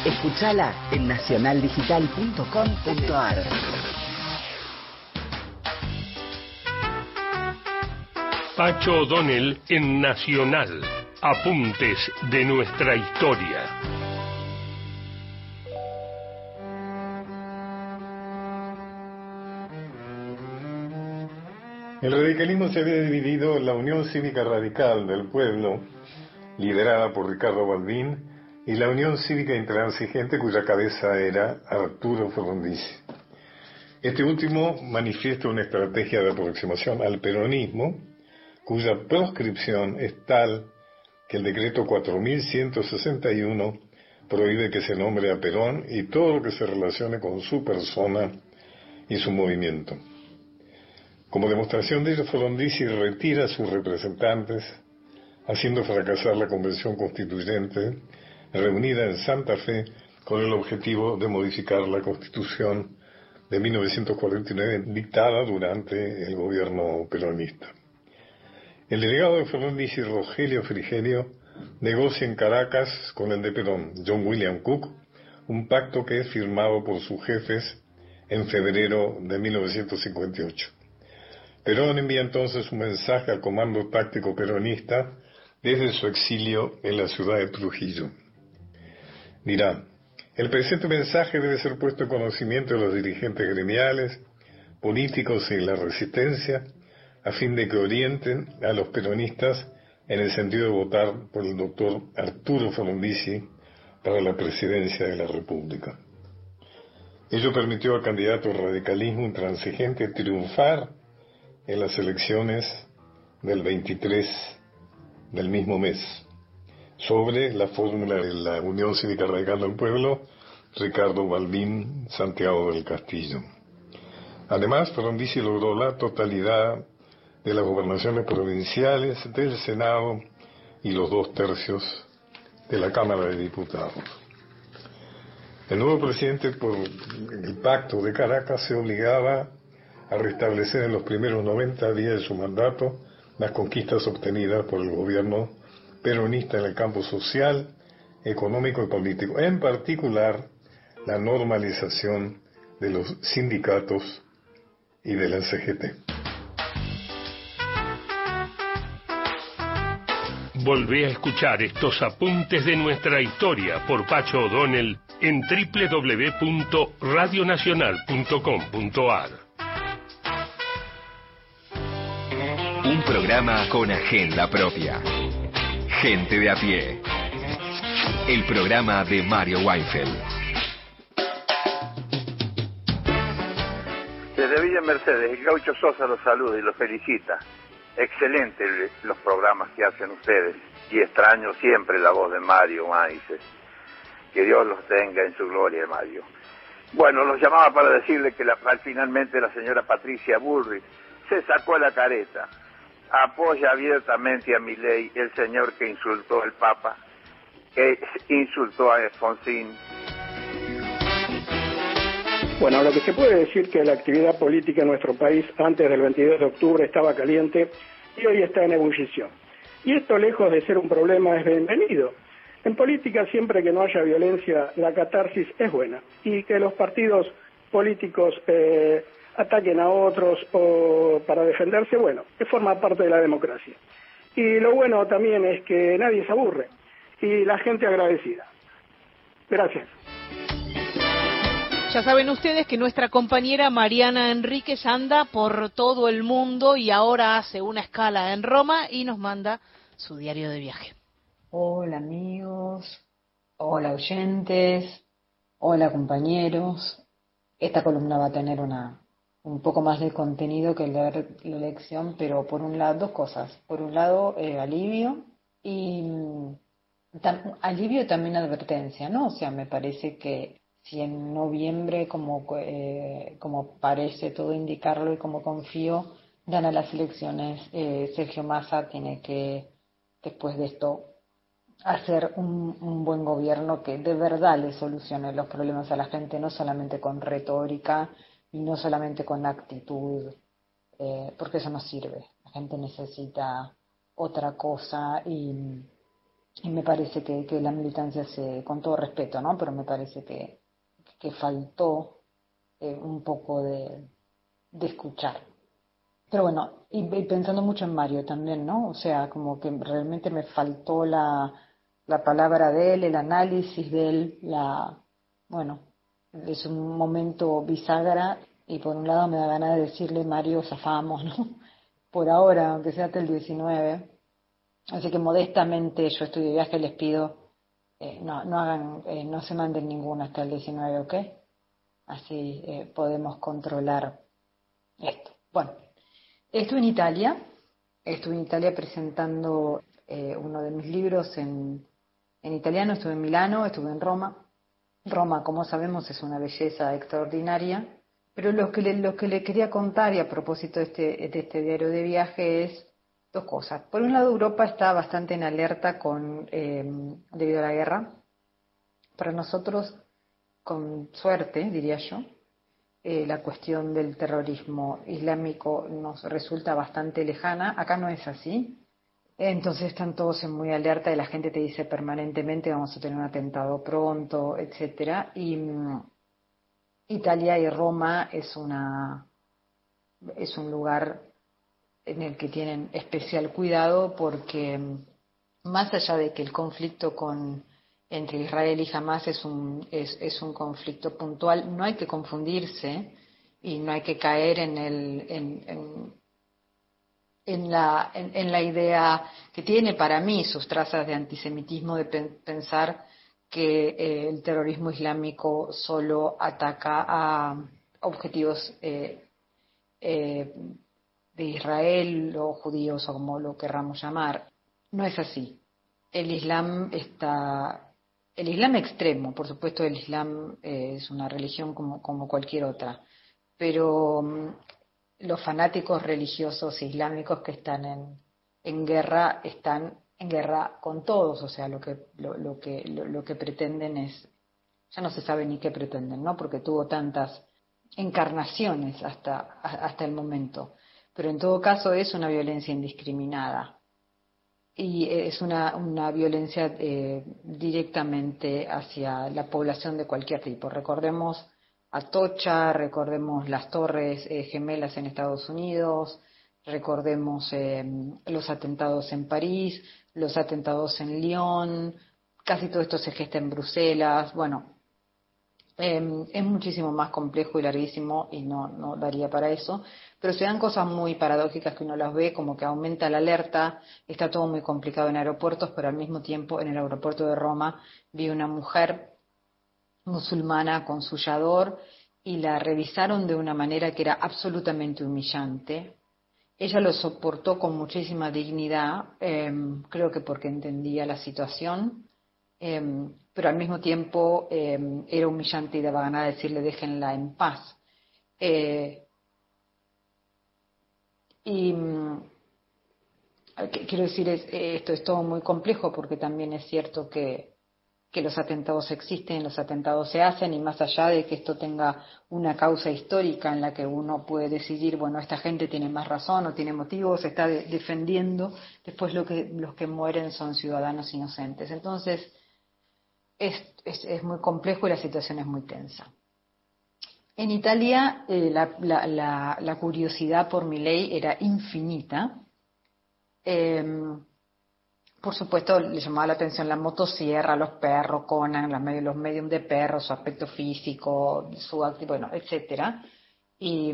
Escuchala en nacionaldigital.com.ar. Pacho O'Donnell en Nacional. Apuntes de nuestra historia. El radicalismo se había dividido en la Unión Cívica Radical del Pueblo, liderada por Ricardo Balbín, y la Unión Cívica Intransigente, cuya cabeza era Arturo Frondizi. Este último manifiesta una estrategia de aproximación al peronismo, cuya proscripción es tal que el decreto 4161 prohíbe que se nombre a Perón y todo lo que se relacione con su persona y su movimiento. Como demostración de ello, Frondizi retira a sus representantes, haciendo fracasar la convención constituyente reunida en Santa Fe con el objetivo de modificar la constitución de 1949 dictada durante el gobierno peronista. El delegado de Frondizi, Rogelio Frigerio, negocia en Caracas con el de Perón, John William Cook, un pacto que es firmado por sus jefes en febrero de 1958. Perón envía entonces un mensaje al comando táctico peronista desde su exilio en la ciudad de Trujillo. Dirá, el presente mensaje debe ser puesto en conocimiento de los dirigentes gremiales, políticos y la resistencia, a fin de que orienten a los peronistas en el sentido de votar por el doctor Arturo Frondizi para la presidencia de la República. Ello permitió al candidato radicalismo intransigente triunfar en las elecciones del 23 del mismo mes sobre la fórmula de la Unión Cívica Radical del Pueblo, Ricardo Balbín Santiago del Castillo. Además, Frondizi logró la totalidad de las gobernaciones provinciales, del Senado y los dos tercios de la Cámara de Diputados. El nuevo presidente, por el pacto de Caracas, se obligaba a restablecer en los primeros 90 días de su mandato las conquistas obtenidas por el gobierno peronista en el campo social, económico y político, en particular la normalización de los sindicatos y de la CGT. Volvé a escuchar estos apuntes de nuestra historia por Pacho O'Donnell en www.radionacional.com.ar. Un programa con agenda propia. Gente de a pie. El programa de Mario Weinfeld. Desde Villa Mercedes, el gaucho Sosa los saluda y los felicita. Excelente los programas que hacen ustedes y extraño siempre la voz de Mario Maices. Que Dios los tenga en su gloria, Mario. Bueno, los llamaba para decirle que la, finalmente la señora Patricia Bullrich se sacó la careta. Apoya abiertamente a mi ley el señor que insultó al Papa, que insultó a Alfonsín. Bueno, lo que se puede decir que la actividad política en nuestro país antes del 22 de octubre estaba caliente y hoy está en ebullición. Y esto, lejos de ser un problema, es bienvenido. En política, siempre que no haya violencia, la catarsis es buena. Y que los partidos políticos eh, ataquen a otros o para defenderse, bueno, que forma parte de la democracia. Y lo bueno también es que nadie se aburre y la gente agradecida. Gracias. Ya saben ustedes que nuestra compañera Mariana Enríquez anda por todo el mundo y ahora hace una escala en Roma y nos manda su diario de viaje. Hola amigos, hola oyentes, hola compañeros. Esta columna va a tener una, un poco más de contenido que leer la lección, pero por un lado, dos cosas. Por un lado, eh, alivio y tam, alivio también advertencia, ¿no? O sea, me parece que si en noviembre, como, eh, como parece todo indicarlo y como confío, gana las elecciones, eh, Sergio Massa tiene que, después de esto, hacer un, un, buen gobierno que de verdad le solucione los problemas a la gente, no solamente con retórica y no solamente con actitud, eh, porque eso no sirve. La gente necesita otra cosa y, me parece que, que, la militancia se, con todo respeto, ¿no? Pero me parece que, que faltó eh, un poco de, de escuchar. Pero bueno, y, y, pensando mucho en Mario también, ¿no? O sea, como que realmente me faltó la, la palabra de él, el análisis de él, la, bueno, es un momento bisagra y por un lado me da ganas de decirle, Mario, zafamos, ¿no? Por ahora, aunque sea hasta el 19. Así que modestamente yo estoy de viaje, les pido, eh, no, no hagan, eh, no se manden ninguna hasta el 19, ¿ok? Así eh, podemos controlar esto. Bueno, estuve en Italia, estuve en Italia presentando uno de mis libros en, en italiano, estuve en Milano, estuve en Roma. Roma, como sabemos, es una belleza extraordinaria pero lo que, le, lo que le quería contar y a propósito de este, de este diario de viaje es dos cosas. Por un lado, Europa está bastante en alerta con, eh, debido a la guerra. Para nosotros, con suerte, diría yo, eh, la cuestión del terrorismo islámico nos resulta bastante lejana. Acá no es así. Entonces están todos en muy alerta y la gente te dice permanentemente vamos a tener un atentado pronto, etcétera. Y Italia y Roma es una es un lugar en el que tienen especial cuidado porque más allá de que el conflicto con entre Israel y Hamas es un es, es un conflicto puntual, no hay que confundirse y no hay que caer en el en la en, la idea que tiene para mí sus trazas de antisemitismo de pensar que eh, el terrorismo islámico solo ataca a objetivos eh, eh, de Israel o judíos o como lo querramos llamar. No es así. El Islam está, el Islam extremo, por supuesto, el Islam es una religión como, como cualquier otra, pero um, los fanáticos religiosos islámicos que están en, en guerra están en guerra con todos, o sea, lo que, lo, lo que, lo, que pretenden es, ya no se sabe ni qué pretenden, ¿no? Porque tuvo tantas encarnaciones hasta, hasta el momento. Pero en todo caso es una violencia indiscriminada y es una, una violencia eh, directamente hacia la población de cualquier tipo. Recordemos Atocha, recordemos las torres eh, gemelas en Estados Unidos, recordemos eh, los atentados en París, los atentados en Lyon, casi todo esto se gesta en Bruselas, bueno, eh, es muchísimo más complejo y larguísimo y no, no daría para eso, pero se dan cosas muy paradójicas que uno las ve, como que aumenta la alerta, está todo muy complicado en aeropuertos, pero al mismo tiempo en el aeropuerto de Roma vi una mujer musulmana con su y la revisaron de una manera que era absolutamente humillante, ella lo soportó con muchísima dignidad, eh, creo que porque entendía la situación, eh, pero al mismo tiempo eh, era humillante y daba ganas de decirle déjenla en paz. Eh, y mm, quiero decir, es, esto es todo muy complejo porque también es cierto que que los atentados existen, los atentados se hacen y más allá de que esto tenga una causa histórica en la que uno puede decidir, bueno, esta gente tiene más razón o tiene motivos, está de defendiendo, después lo que, los que mueren son ciudadanos inocentes. Entonces, es, es, es muy complejo y la situación es muy tensa. En Italia eh, la, la, curiosidad por mi ley era infinita. Eh, por supuesto, le llamaba la atención la motosierra, los perros, Conan, los medios, de perros, su aspecto físico, su bueno, etcétera. Y,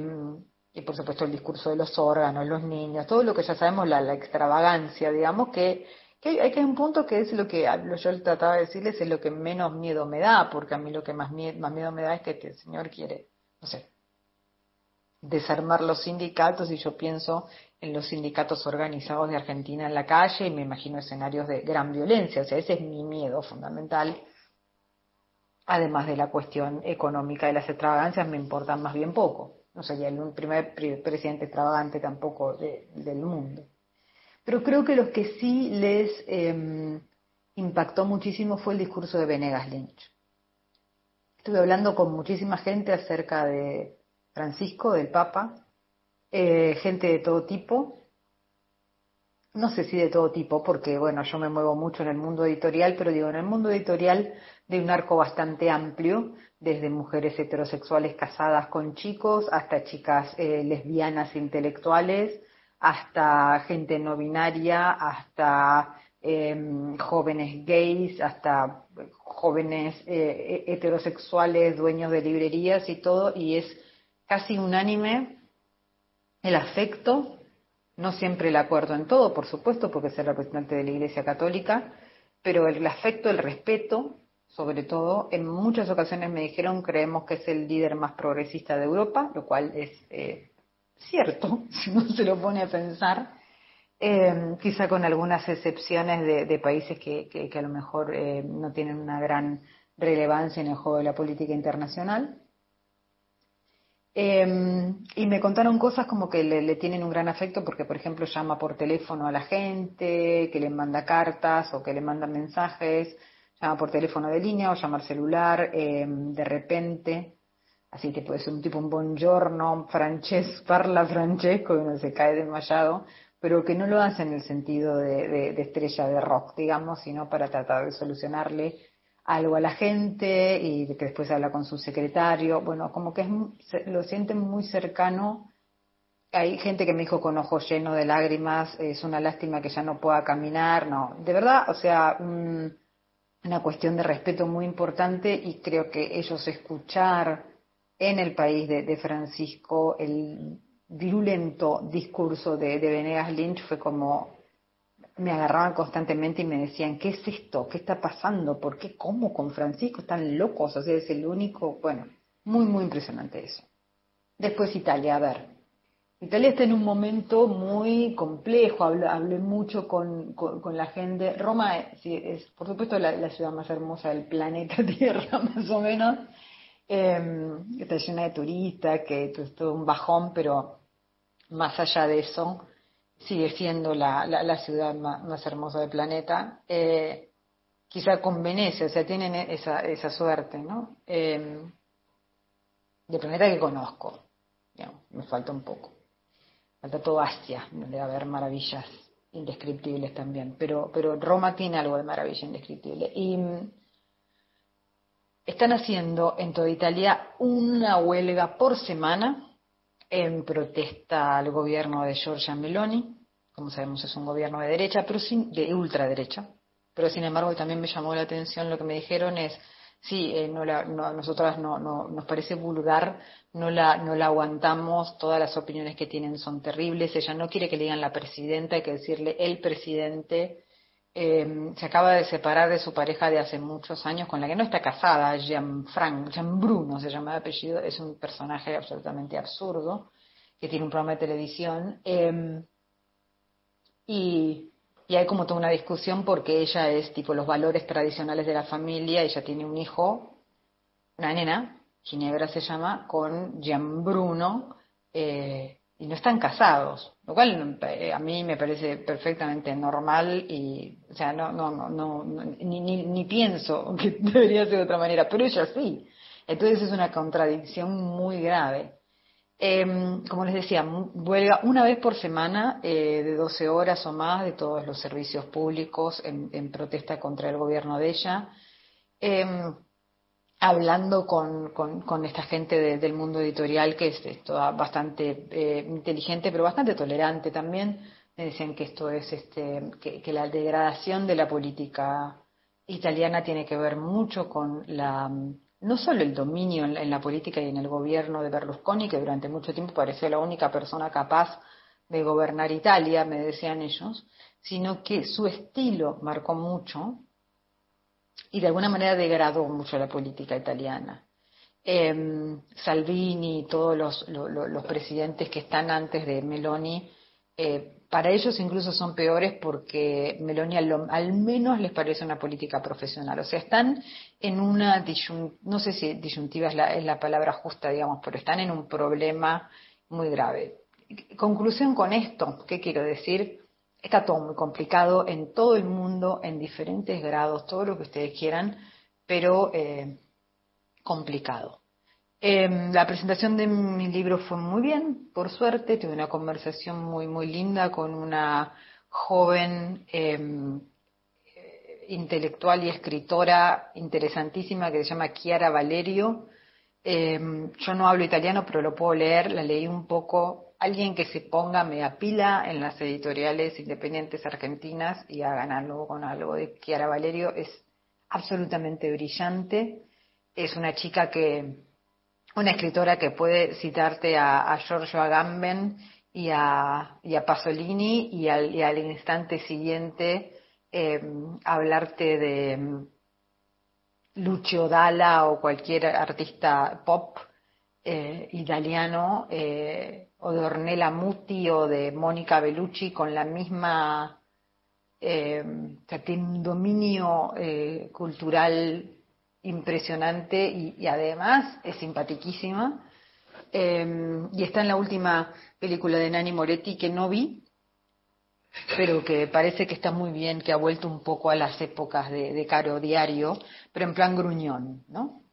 y, por supuesto el discurso de los órganos, los niños, todo lo que ya sabemos, la, la extravagancia, digamos, que, que hay que un punto que es lo que yo trataba de decirles, es lo que menos miedo me da, porque a mí lo que más, miedo, más miedo me da es que, el señor quiere, no sé, desarmar los sindicatos y yo pienso en los sindicatos organizados de Argentina en la calle y me imagino escenarios de gran violencia. O sea, ese es mi miedo fundamental. además de la cuestión económica y las extravagancias me importan más bien poco. No sería el primer presidente extravagante tampoco del mundo. Pero creo que lo que sí les em, impactó muchísimo fue el discurso de Venegas Lynch. Estuve hablando con muchísima gente acerca de Francisco, del Papa, eh, gente de todo tipo, no sé si de todo tipo, porque bueno, yo me muevo mucho en el mundo editorial, pero digo, en el mundo editorial de un arco bastante amplio, desde mujeres heterosexuales casadas con chicos, hasta chicas eh, lesbianas intelectuales, hasta gente no binaria, hasta em, jóvenes gays, hasta jóvenes eh, heterosexuales, dueños de librerías y todo, y es casi unánime el afecto no siempre el acuerdo en todo, por supuesto, porque es el representante de la Iglesia Católica, pero el afecto, el respeto, sobre todo, en muchas ocasiones me dijeron creemos que es el líder más progresista de Europa, lo cual es eh, cierto, si uno se lo pone a pensar, eh, quizá con algunas excepciones de, países que, a lo mejor eh, no tienen una gran relevancia en el juego de la política internacional. Eh, y me contaron cosas como que le, tienen un gran afecto porque, por ejemplo, llama por teléfono a la gente, que le manda cartas o que le manda mensajes, llama por teléfono de línea o llama al celular eh, de repente. Así que puede ser un tipo un buongiorno, Francesco, parla Francesco, y uno se cae desmayado, pero que no lo hace en el sentido de estrella de rock, digamos, sino para tratar de solucionarle algo a la gente y que después habla con su secretario. Bueno, como que es, lo sienten muy cercano. Hay gente que me dijo con ojos llenos de lágrimas, es una lástima que ya no pueda caminar. No, de verdad, o sea, una cuestión de respeto muy importante y creo que ellos escuchar en el país de, Francisco el virulento discurso de, de Venegas Lynch fue como me agarraban constantemente y me decían, ¿qué es esto? ¿Qué está pasando? ¿Por qué? ¿Cómo con Francisco? Están locos, o sea, es el único, bueno, muy, muy impresionante eso. Después Italia, a ver. Italia está en un momento muy complejo, hablé, mucho con, con, la gente. Roma es, por supuesto, la, ciudad más hermosa del planeta Tierra, más o menos. Em, está llena de turistas, que es todo un bajón, pero más allá de eso, sigue siendo la, la, ciudad más, hermosa del planeta. Eh, quizá con Venecia, o sea, tienen esa, esa suerte, ¿no? Eh, de planeta que conozco, me falta un poco. Falta todo Asia, donde va a haber maravillas indescriptibles también, pero, pero Roma tiene algo de maravilla indescriptible. Y mm, están haciendo en toda Italia una huelga por semana en protesta al gobierno de Giorgia Meloni. Como sabemos es un gobierno de derecha, pero sin, de ultraderecha. Pero sin embargo también me llamó la atención lo que me dijeron es, sí, eh, no la, no, nosotras no, no, nos parece vulgar, no la, no la aguantamos, todas las opiniones que tienen son terribles, ella no quiere que le digan la presidenta, hay que decirle el presidente, eh, se acaba de separar de su pareja de hace muchos años, con la que no está casada, Jean Frank, Jean Bruno se llama de apellido, es un personaje absolutamente absurdo, que tiene un programa de televisión, eh, y, hay como toda una discusión porque ella es tipo los valores tradicionales de la familia, ella tiene un hijo, una nena, Ginebra se llama, con Jean Bruno, eh, y no están casados, lo cual eh, a mí me parece perfectamente normal y, o sea, no, no, no, no ni, ni, ni, pienso que debería ser de otra manera, pero ella sí. Entonces es una contradicción muy grave. Em, como les decía, huelga una vez por semana eh, de 12 horas o más de todos los servicios públicos en, protesta contra el gobierno de ella. Em, hablando con, esta gente del mundo editorial que es, toda bastante eh, inteligente, pero bastante tolerante también. Me decían que esto es este, que, la degradación de la política italiana tiene que ver mucho con la no solo el dominio en, la política y en el gobierno de Berlusconi, que durante mucho tiempo pareció la única persona capaz de gobernar Italia, me decían ellos, sino que su estilo marcó mucho y de alguna manera degradó mucho la política italiana. Eh, Salvini todos los, presidentes que están antes de Meloni eh, para ellos incluso son peores porque Meloni al, al menos les parece una política profesional. O sea, están en una, disyun- no sé si disyuntiva es la, es la palabra justa, digamos, pero están en un problema muy grave. Conclusión con esto, ¿qué quiero decir? Está todo muy complicado en todo el mundo, en diferentes grados, todo lo que ustedes quieran, pero eh, complicado. Eh, la presentación de mi libro fue muy bien, por suerte. Tuve una conversación muy, muy linda con una joven eh, eh, intelectual y escritora interesantísima que se llama Chiara Valerio. Eh, yo no hablo italiano, pero lo puedo leer, la leí un poco. Alguien que se ponga media pila en las editoriales independientes argentinas y hagan algo con algo de Chiara Valerio es absolutamente brillante. Es una chica que, una escritora que puede citarte a, Giorgio Agamben y a, y a Pasolini y al, y al instante siguiente eh, hablarte de mm, Lucio Dalla o cualquier artista pop eh, italiano eh, o de Ornella Muti o de Mónica Bellucci con la misma eh, tiene un dominio eh, cultural impresionante y, además es simpatiquísima. Eh, y está en la última película de Nani Moretti que no vi, pero que parece que está muy bien, que ha vuelto un poco a las épocas de, Caro Diario, pero en plan gruñón, ¿no?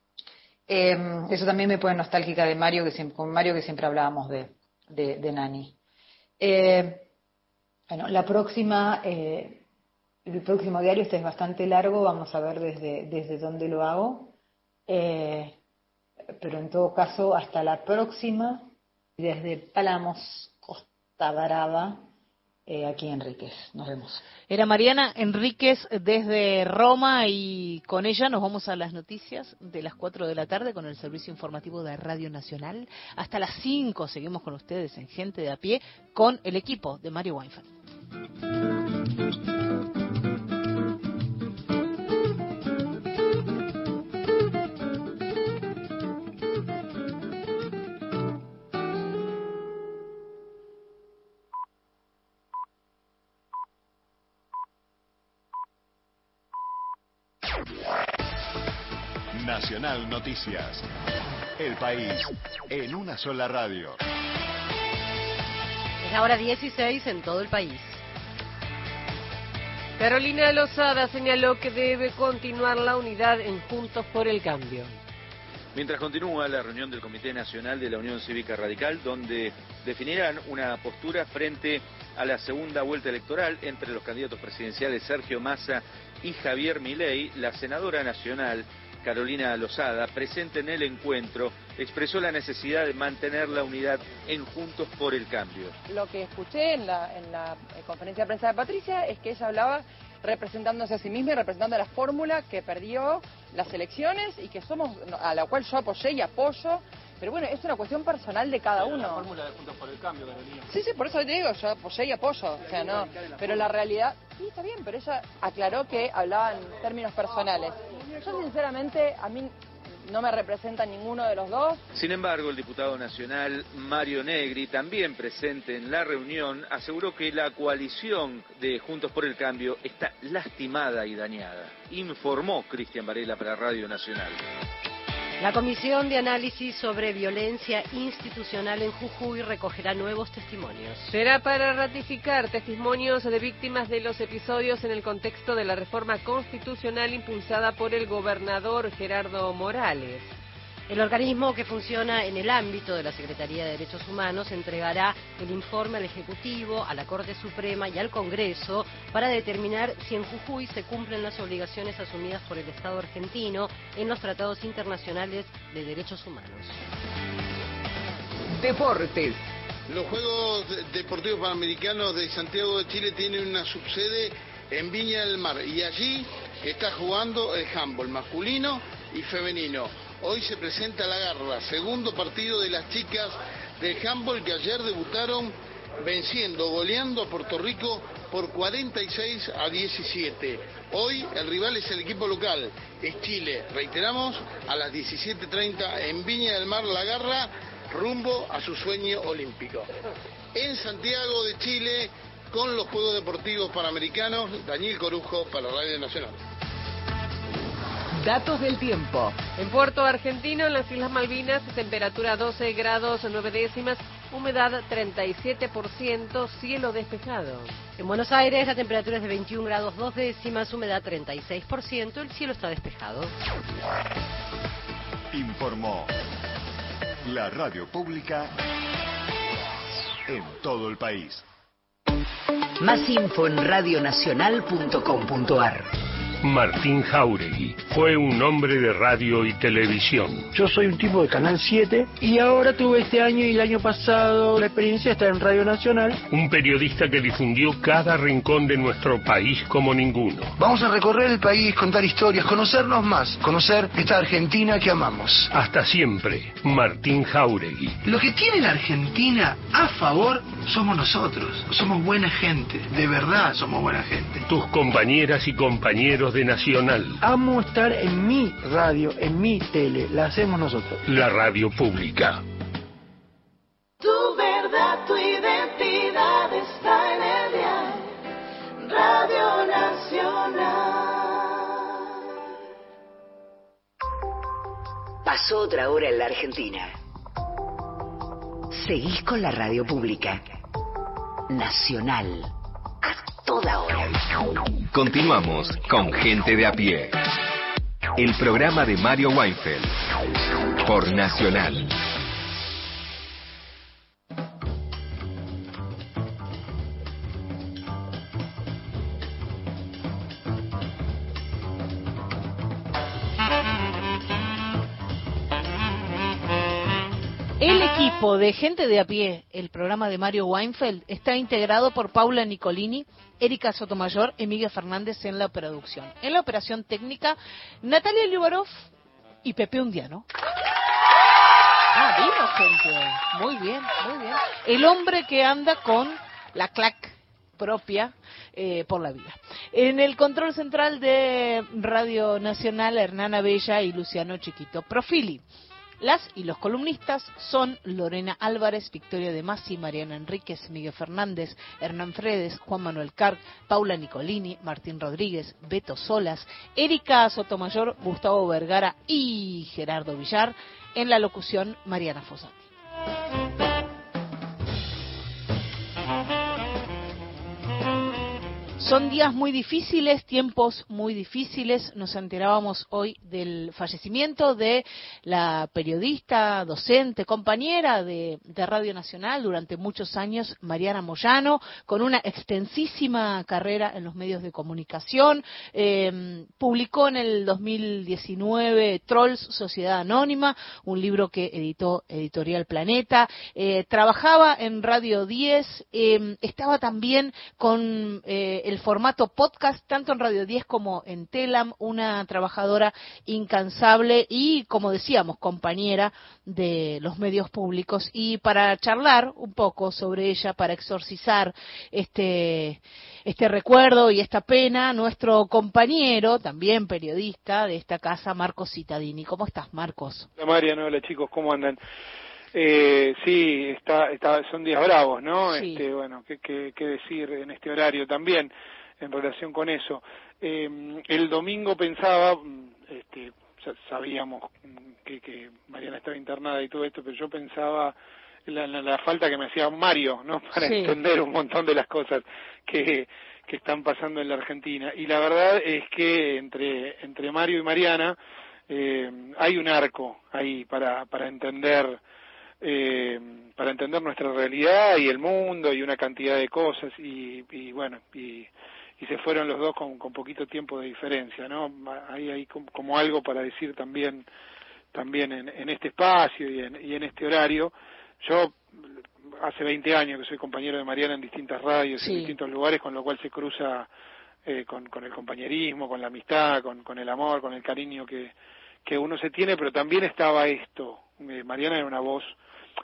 Eh, eso también me pone nostálgica de Mario, que con Mario que siempre hablábamos de, de, Nani. Eh, bueno, la próxima, eh, el próximo diario, este es bastante largo, vamos a ver desde, desde dónde lo hago. Eh, pero en todo caso, hasta la próxima, desde Palamos, Costa Brava, eh, aquí Enríquez. Nos vemos. Era Mariana Enríquez desde Roma y con ella nos vamos a las noticias de las 4 de la tarde con el servicio informativo de Radio Nacional. Hasta las 5 seguimos con ustedes en Gente de a pie con el equipo de Mario Weinfeld. Nacional Noticias. El país en una sola radio. Es la hora 16 en todo el país. Carolina Lozada señaló que debe continuar la unidad en Juntos por el Cambio. Mientras continúa la reunión del Comité Nacional de la Unión Cívica Radical, donde definirán una postura frente a la segunda vuelta electoral entre los candidatos presidenciales Sergio Massa y Javier Milei, la senadora nacional Carolina Lozada, presente en el encuentro, expresó la necesidad de mantener la unidad en Juntos por el Cambio. Lo que escuché en la, en la eh, conferencia de prensa de Patricia es que ella hablaba representándose a sí misma y representando la fórmula que perdió las elecciones y que somos, a la cual yo apoyé y apoyo. Pero bueno, es una cuestión personal de cada uno. La fórmula de Juntos por el Cambio, Carolina. Sí, sí, por eso te digo, yo apoyé y apoyo. O sea, no. Pero la realidad, sí, está bien, pero ella aclaró que hablaba en términos personales. Yo sinceramente, a mí no me representa ninguno de los dos. Sin embargo, el diputado nacional Mario Negri, también presente en la reunión, aseguró que la coalición de Juntos por el Cambio está lastimada y dañada. Informó Cristian Varela para Radio Nacional. La Comisión de Análisis sobre Violencia Institucional en Jujuy recogerá nuevos testimonios. Será para ratificar testimonios de víctimas de los episodios en el contexto de la reforma constitucional impulsada por el gobernador Gerardo Morales. El organismo que funciona en el ámbito de la Secretaría de Derechos Humanos entregará el informe al Ejecutivo, a la Corte Suprema y al Congreso para determinar si en Jujuy se cumplen las obligaciones asumidas por el Estado argentino en los tratados internacionales de derechos humanos. Deportes. Los Juegos Deportivos Panamericanos de Santiago de Chile tienen una subsede en Viña del Mar y allí está jugando el handball masculino y femenino. Hoy se presenta la garra, segundo partido de las chicas del handball que ayer debutaron venciendo, goleando a Puerto Rico por 46 a 17. Hoy el rival es el equipo local, es Chile. Reiteramos, a las 17.30 en Viña del Mar la garra rumbo a su sueño olímpico. En Santiago de Chile con los Juegos Deportivos Panamericanos. Daniel Corujo para Radio Nacional. Datos del tiempo. En Puerto Argentino, en las Islas Malvinas, temperatura 12 grados 9 décimas, humedad 37%, cielo despejado. En Buenos Aires la temperatura es de 21 grados 2 décimas, humedad 36%, el cielo está despejado. Informó la radio pública en todo el país. Más info en radionacional.com.ar. Martín Jauregui fue un hombre de radio y televisión. Yo soy un tipo de Canal 7 y ahora tuve este año y el año pasado la experiencia de estar en Radio Nacional. Un periodista que difundió cada rincón de nuestro país como ninguno. Vamos a recorrer el país, contar historias, conocernos más, conocer esta Argentina que amamos. Hasta siempre, Martín Jauregui. Lo que tiene la Argentina a favor somos nosotros. Somos buena gente, de verdad somos buena gente. Tus compañeras y compañeros de Nacional. Amo estar en mi radio, en mi tele, la hacemos nosotros. La radio pública. Tu verdad, tu identidad está en el dial. Radio Nacional. Pasó otra hora en la Argentina. Seguís con la radio pública. Nacional. A toda hora. Continuamos con Gente de a pie. El programa de Mario Weinfeld. Por Nacional. De gente de a pie, el programa de Mario Weinfeld, está integrado por Paula Nicolini, Erika Sotomayor y Miguel Fernández en la producción. En la operación técnica, Natalia Liubarov y Pepe Undiano. Ah, vino gente. Muy bien, muy bien. El hombre que anda con la clac propia eh, por la vida. En el control central de Radio Nacional, Hernana Bella y Luciano Chiquito Profili. Las y los columnistas son Lorena Álvarez, Victoria de Masi, Mariana Enríquez, Miguel Fernández, Hernán Fredes, Juan Manuel Carg, Paula Nicolini, Martín Rodríguez, Beto Solas, Erika Sotomayor, Gustavo Vergara y Gerardo Villar. En la locución, Mariana Fossati. Son días muy difíciles, tiempos muy difíciles. Nos enterábamos hoy del fallecimiento de la periodista, docente, compañera de, Radio Nacional durante muchos años, Mariana Moyano, con una extensísima carrera en los medios de comunicación. Eh, publicó en el 2019 Trolls, Sociedad Anónima, un libro que editó Editorial Planeta. Eh, trabajaba en Radio 10, eh, estaba también con eh, formato podcast, tanto en Radio 10 como en Telam, una trabajadora incansable y, como decíamos, compañera de los medios públicos. Y para charlar un poco sobre ella, para exorcizar este, este recuerdo y esta pena, nuestro compañero, también periodista de esta casa, Marcos Citadini. ¿Cómo estás, Marcos? Hola Mariano, hola chicos, ¿cómo andan? Eh, sí, está, está, son días bravos, ¿no? Sí. Este, bueno, ¿qué, qué, qué decir en este horario también en relación con eso? Eh, el domingo pensaba, mm, este, sa- sabíamos que, que Mariana estaba internada y todo esto, pero yo pensaba la, la, la falta que me hacía Mario, ¿no? Para Sí. entender un montón de las cosas que, que están pasando en la Argentina. Y la verdad es que entre, entre Mario y Mariana eh, hay un arco ahí para, para entender eh, para entender nuestra realidad y el mundo y una cantidad de cosas y, y bueno y, y se fueron los dos con, con poquito tiempo de diferencia no hay ahí como, como algo para decir también también en, en este espacio y en, y en este horario yo hace 20 años que soy compañero de Mariana en distintas radios Sí. en distintos lugares con lo cual se cruza eh, con, con el compañerismo con la amistad con, con el amor con el cariño que que uno se tiene, pero también estaba esto. Eh, Mariana era una voz,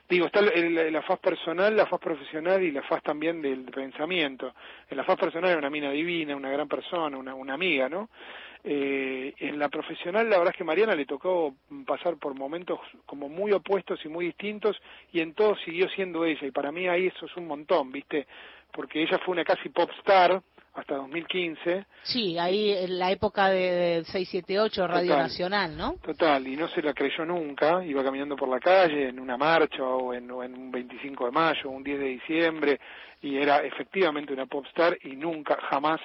digo, está el- la faz personal, la faz profesional y la faz también del pensamiento. En la faz personal era una mina divina, una gran persona, una, una amiga, ¿no? Eh, en la profesional, la verdad es que Mariana le tocó pasar por momentos como muy opuestos y muy distintos, y en todo siguió siendo ella, y para mí ahí eso es un montón, ¿viste? porque ella fue una casi pop star hasta 2015. Sí, ahí en la época de 678 Radio Total. Nacional, ¿no? Total, y no se la creyó nunca, iba caminando por la calle en una marcha o en, o en un 25 de mayo, un 10 de diciembre, y era efectivamente una pop star y nunca, jamás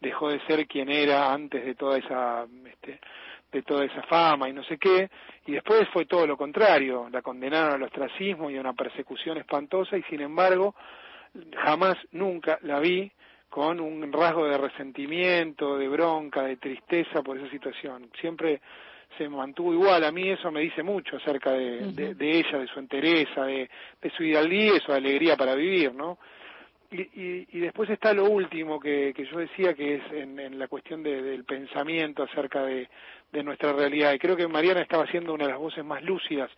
dejó de ser quien era antes de toda esa, este, de toda esa fama y no sé qué, y después fue todo lo contrario, la condenaron al ostracismo y a una persecución espantosa y sin embargo jamás, nunca la vi con un rasgo de resentimiento, de bronca, de tristeza por esa situación. Siempre se mantuvo igual. A mí eso me dice mucho acerca de, de, de ella, de su entereza, de, de su hidalguía y su alegría para vivir, ¿no? Y, y, y después está lo último que, que yo decía, que es en, en la cuestión de- del pensamiento acerca de, de nuestra realidad. Y creo que Mariana estaba siendo una de las voces más lúcidas,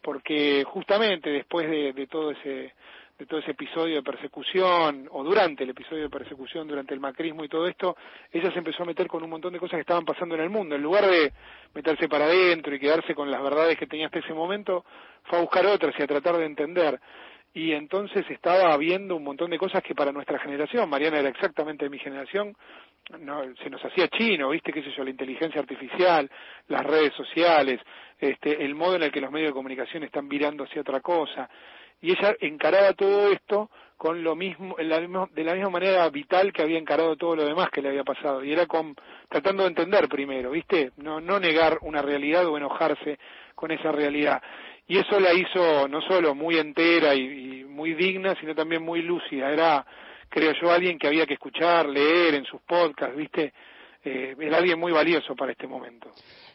porque justamente después de, de todo ese de todo ese episodio de persecución, o durante el episodio de persecución, durante el macrismo y todo esto, ella se empezó a meter con un montón de cosas que estaban pasando en el mundo. En lugar de meterse para adentro y quedarse con las verdades que tenía hasta ese momento, fue a buscar otras y a tratar de entender. Y entonces estaba viendo un montón de cosas que para nuestra generación, Mariana era exactamente de mi generación, no, se nos hacía chino, viste, qué sé yo, la inteligencia artificial, las redes sociales, este, el modo en el que los medios de comunicación están virando hacia otra cosa. Y ella encaraba todo esto con lo mismo, en la de la misma manera vital que había encarado todo lo demás que le había pasado. Y era con, tratando de entender primero, ¿viste? No, no negar una realidad o enojarse con esa realidad. Y eso la hizo no solo muy entera y, y muy digna, sino también muy lúcida. Era, creo yo, alguien que había que escuchar, leer en sus podcasts, ¿viste? Eh, era alguien muy valioso para este momento.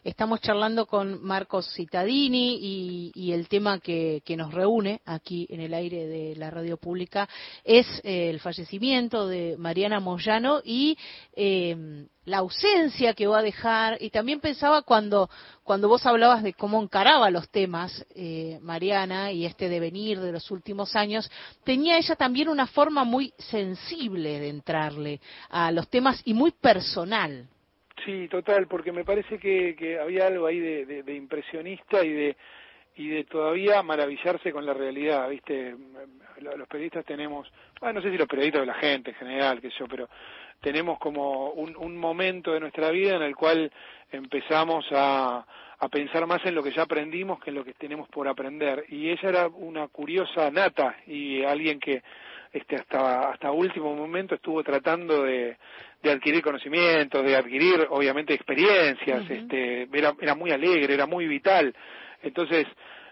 Estamos charlando con Marcos Cittadini y, y el tema que, que nos reúne aquí en el aire de la radio pública es eh, el fallecimiento de Mariana Moyano y eh, la ausencia que va a dejar. Y también pensaba cuando, cuando vos hablabas de cómo encaraba los temas, eh, Mariana, y este devenir de los últimos años, tenía ella también una forma muy sensible de entrarle a los temas y muy personal. Sí, total, porque me parece que, que había algo ahí de, de- de impresionista y de y de todavía maravillarse con la realidad, ¿viste? Lo- Los periodistas tenemos, no sé si los periodistas o la gente en general, sé yo, pero tenemos como un, un momento de nuestra vida en el cual empezamos a, a pensar más en lo que ya aprendimos que en lo que tenemos por aprender. Y ella era una curiosa nata y alguien que este hasta hasta último momento estuvo tratando de, de adquirir conocimientos, de adquirir obviamente experiencias, este era era muy alegre, era muy vital. Entonces,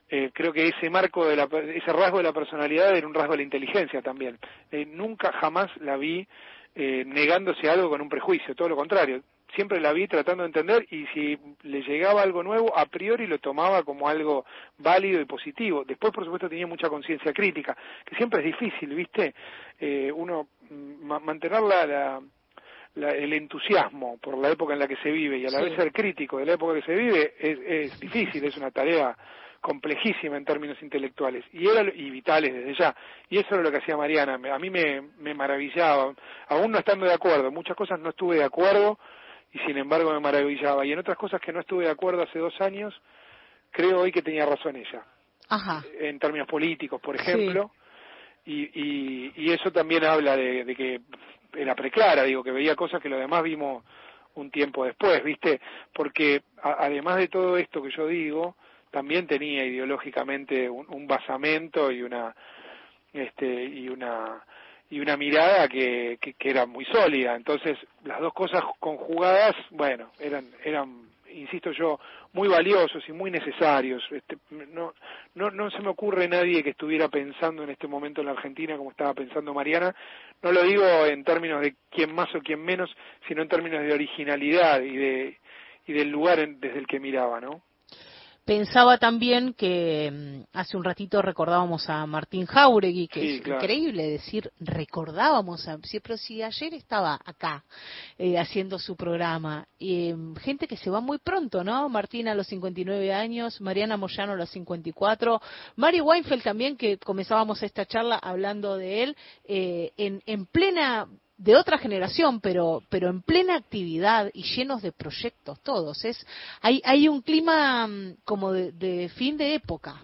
eh, creo que ese marco de la ese rasgo de la personalidad era un rasgo de la inteligencia también. Eh, nunca jamás la vi eh, negándose a algo con un prejuicio, todo lo contrario. Siempre la vi tratando de entender y si le llegaba algo nuevo, a priori lo tomaba como algo válido y positivo. Después, por supuesto, tenía mucha conciencia crítica, que siempre es difícil, ¿viste? Eh, uno mm, ma- mantener la, la- la- el entusiasmo por la época en la que se vive y a la Sí. vez ser crítico de la época que se vive es, es difícil, es una tarea complejísima en términos intelectuales y era y vitales desde ya. Y eso era lo que hacía Mariana. A mí me, me maravillaba. Aún no estando de acuerdo muchas cosas no estuve de acuerdo y sin embargo me maravillaba. Y en otras cosas que no estuve de acuerdo hace dos años creo hoy que tenía razón ella. Ajá. en términos políticos, por ejemplo, y, y, y eso también habla de, de que era preclara, digo, que veía cosas que los demás vimos un tiempo después, ¿viste? Porque a- además de todo esto que yo digo, también tenía ideológicamente un, un basamento y una este y una y una mirada que, que, que era muy sólida. Entonces, las dos cosas conjugadas, bueno, eran eran insisto yo, muy valiosos y muy necesarios. Este, no, no, no se me ocurre nadie que estuviera pensando en este momento en la Argentina como estaba pensando Mariana. No lo digo en términos de quién más o quién menos, sino en términos de originalidad y de y del lugar en- desde el que miraba, ¿no? Pensaba también que mm, hace un ratito recordábamos a Martín Jauregui, que Sí, es claro. increíble decir recordábamos, a, sí, pero si ayer estaba acá eh, haciendo su programa, y, em, gente que se va muy pronto, ¿no? Martín a los 59 años, Mariana Moyano a los 54, Mario Weinfeld también, que comenzábamos esta charla hablando de él, eh, en, en plena de otra generación, pero pero en plena actividad y llenos de proyectos todos. Es hay hay un clima mm, como de, de fin de época.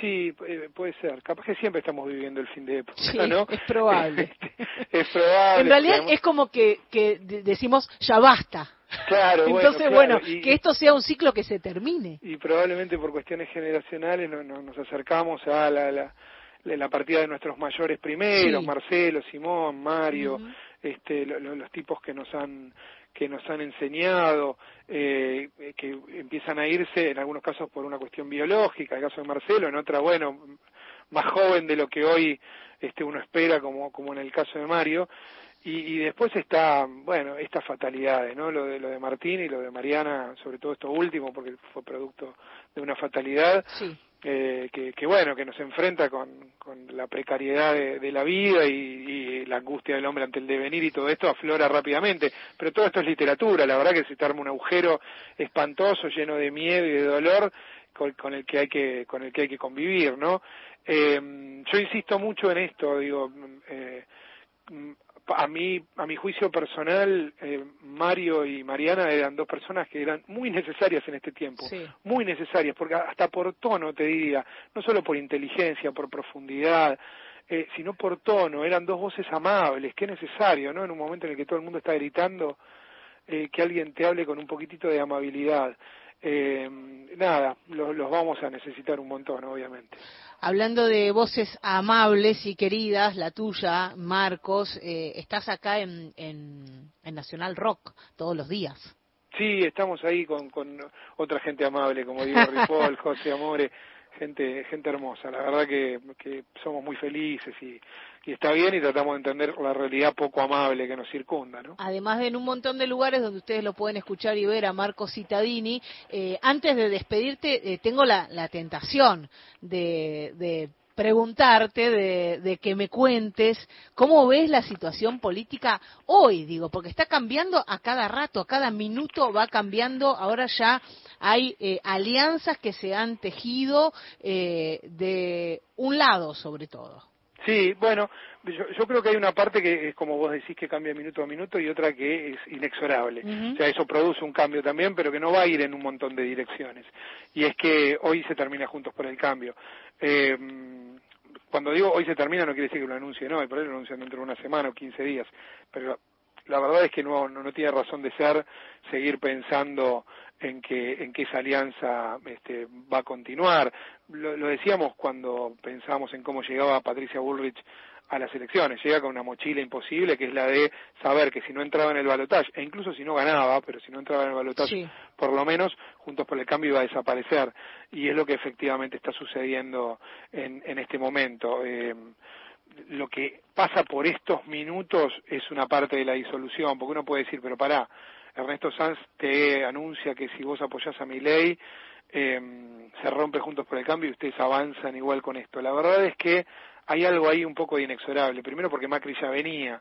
Sí, eh, puede ser. Capaz que siempre estamos viviendo el fin de época, Sí, ¿no? es probable. es probable. en realidad digamos. es como que, que de- decimos, ya basta. Claro, bueno, Entonces, claro, bueno, y- que esto sea un ciclo que se termine. y probablemente por cuestiones generacionales no, no- nos acercamos a la, la, la- partida de nuestros mayores primeros, Sí. Marcelo, Simón, Mario, este, lo- lo- los tipos que nos han que nos han enseñado, eh, que empiezan a irse en algunos casos por una cuestión biológica, el caso de Marcelo, en otra, bueno, más joven de lo que hoy este, uno espera, como, como en el caso de Mario, y, y después está, bueno, estas fatalidades, ¿no? Lo de, lo de Martín y lo de Mariana, sobre todo esto último, porque fue producto de una fatalidad, Sí. Eh, que, que, bueno, que nos enfrenta con, con la precariedad de, la vida y, y la angustia del hombre ante el devenir y todo esto aflora rápidamente. Pero todo esto es literatura, la verdad que se te un agujero espantoso, lleno de miedo y de dolor, con, con el que hay que, con el que hay que convivir, ¿no? Eh, yo insisto mucho en esto, digo, eh, a mí, a mi juicio personal, eh, Mario y Mariana eran dos personas que eran muy necesarias en este tiempo, Sí. muy necesarias, porque hasta por tono te diría, no solo por inteligencia, por profundidad, eh, sino por tono, eran dos voces amables, qué necesario, ¿no? En un momento en el que todo el mundo está gritando, eh, que alguien te hable con un poquitito de amabilidad. Eh, nada, lo- los vamos a necesitar un montón, obviamente. Hablando de voces amables y queridas, la tuya, Marcos, eh, estás acá en, en, en Nacional Rock todos los días. Sí, estamos ahí con, con otra gente amable, como Diego Ripoll, José Amore, gente gente hermosa. La verdad que, que somos muy felices y, y está bien y tratamos de entender la realidad poco amable que nos circunda, ¿no? Además de en un montón de lugares donde ustedes lo pueden escuchar y ver a Marcos Cittadini, eh, antes de despedirte, eh, tengo la, tentación de, de preguntarte, de, de que me cuentes cómo ves la situación política hoy, digo, porque está cambiando a cada rato, a cada minuto va cambiando, ahora ya hay eh, alianzas que se han tejido eh, de un lado sobre todo. Sí, bueno, yo, yo creo que hay una parte que es como vos decís que cambia minuto a minuto y otra que es inexorable. O sea, eso produce un cambio también, pero que no va a ir en un montón de direcciones. Y es que hoy se termina Juntos por el Cambio. Eh, cuando digo hoy se termina no quiere decir que lo anuncien hoy, por ahí lo anuncian dentro de una semana o 15 días. Pero la verdad es que no, no, no tiene razón de ser seguir pensando en que, en que esa alianza este, va a continuar. Lo, lo decíamos cuando pensábamos en cómo llegaba Patricia Bullrich a las elecciones. Llega con una mochila imposible, que es la de saber que si no entraba en el balotaje, e incluso si no ganaba, pero si no entraba en el balotaje, Sí. por lo menos Juntos por el Cambio iba a desaparecer. Y es lo que efectivamente está sucediendo en, en este momento. Eh, lo que pasa por estos minutos es una parte de la disolución, porque uno puede decir, pero pará, Ernesto Sanz te anuncia que si vos apoyás a mi ley, se rompe Juntos por el Cambio y ustedes avanzan igual con esto. La verdad es que hay algo ahí un poco inexorable. Primero porque Macri ya venía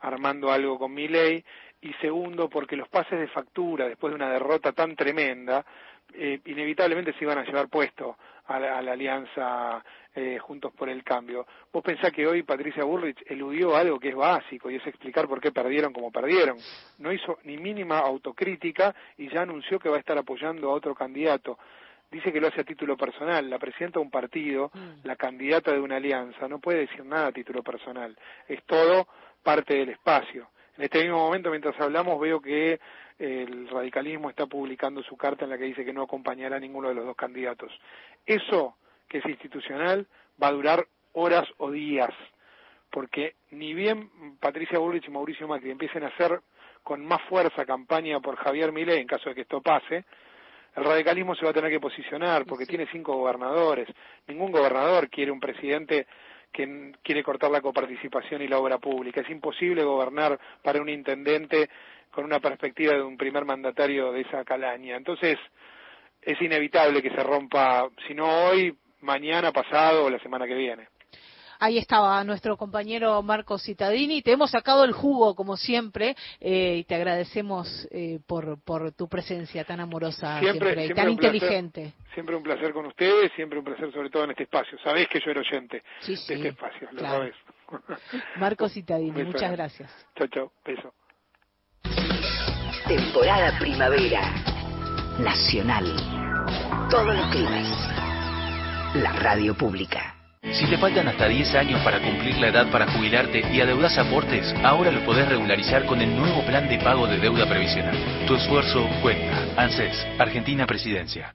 armando algo con mi ley y segundo porque los pases de factura después de una derrota tan tremenda eh, inevitablemente se iban a llevar puesto a la, a la alianza eh, Juntos por el Cambio. Vos pensás que hoy Patricia Bullrich eludió algo que es básico y es explicar por qué perdieron como perdieron. No hizo ni mínima autocrítica y ya anunció que va a estar apoyando a otro candidato. Dice que lo hace a título personal. La presidenta de un partido, la candidata de una alianza, no puede decir nada a título personal. Es todo parte del espacio. En este mismo momento, mientras hablamos, veo que el radicalismo está publicando su carta en la que dice que no acompañará a ninguno de los dos candidatos. Eso, que es institucional, va a durar horas o días, porque ni bien Patricia Bullrich y Mauricio Macri empiecen a hacer con más fuerza campaña por Javier Milei, en caso de que esto pase, el radicalismo se va a tener que posicionar, porque tiene cinco gobernadores. Ningún gobernador quiere un presidente que quiere cortar la coparticipación y la obra pública. Es imposible gobernar para un intendente con una perspectiva de un primer mandatario de esa calaña. Entonces, es inevitable que se rompa, si no hoy, mañana, pasado o la semana que viene. Ahí estaba nuestro compañero Marcos Cittadini. Te hemos sacado el jugo, como siempre, eh, y te agradecemos eh, por, por tu presencia tan amorosa siempre, y tan placer. inteligente. siempre un placer con ustedes, siempre un placer sobre todo en este espacio. Sabés que yo era oyente Sí, de sí, este espacio, lo claro. sabés. Marcos Cittadini, beso muchas gracias. Chao, chao, beso. Temporada primavera. Nacional. Todos los climas. la radio pública. Si te faltan hasta 10 años para cumplir la edad para jubilarte y adeudas aportes, ahora lo podés regularizar con el nuevo plan de pago de deuda previsional. Tu esfuerzo cuenta. ANSES, Argentina Presidencia.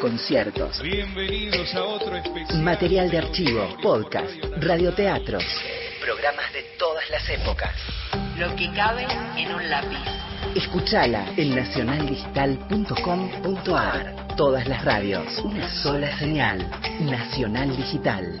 conciertos, Bienvenidos a otro especial. material de archivo, podcast, radioteatros. Programas de todas las épocas. Lo que cabe en un lápiz. Escuchala en nacionaldigital.com.ar. Todas las radios, una sola señal. Nacional Digital.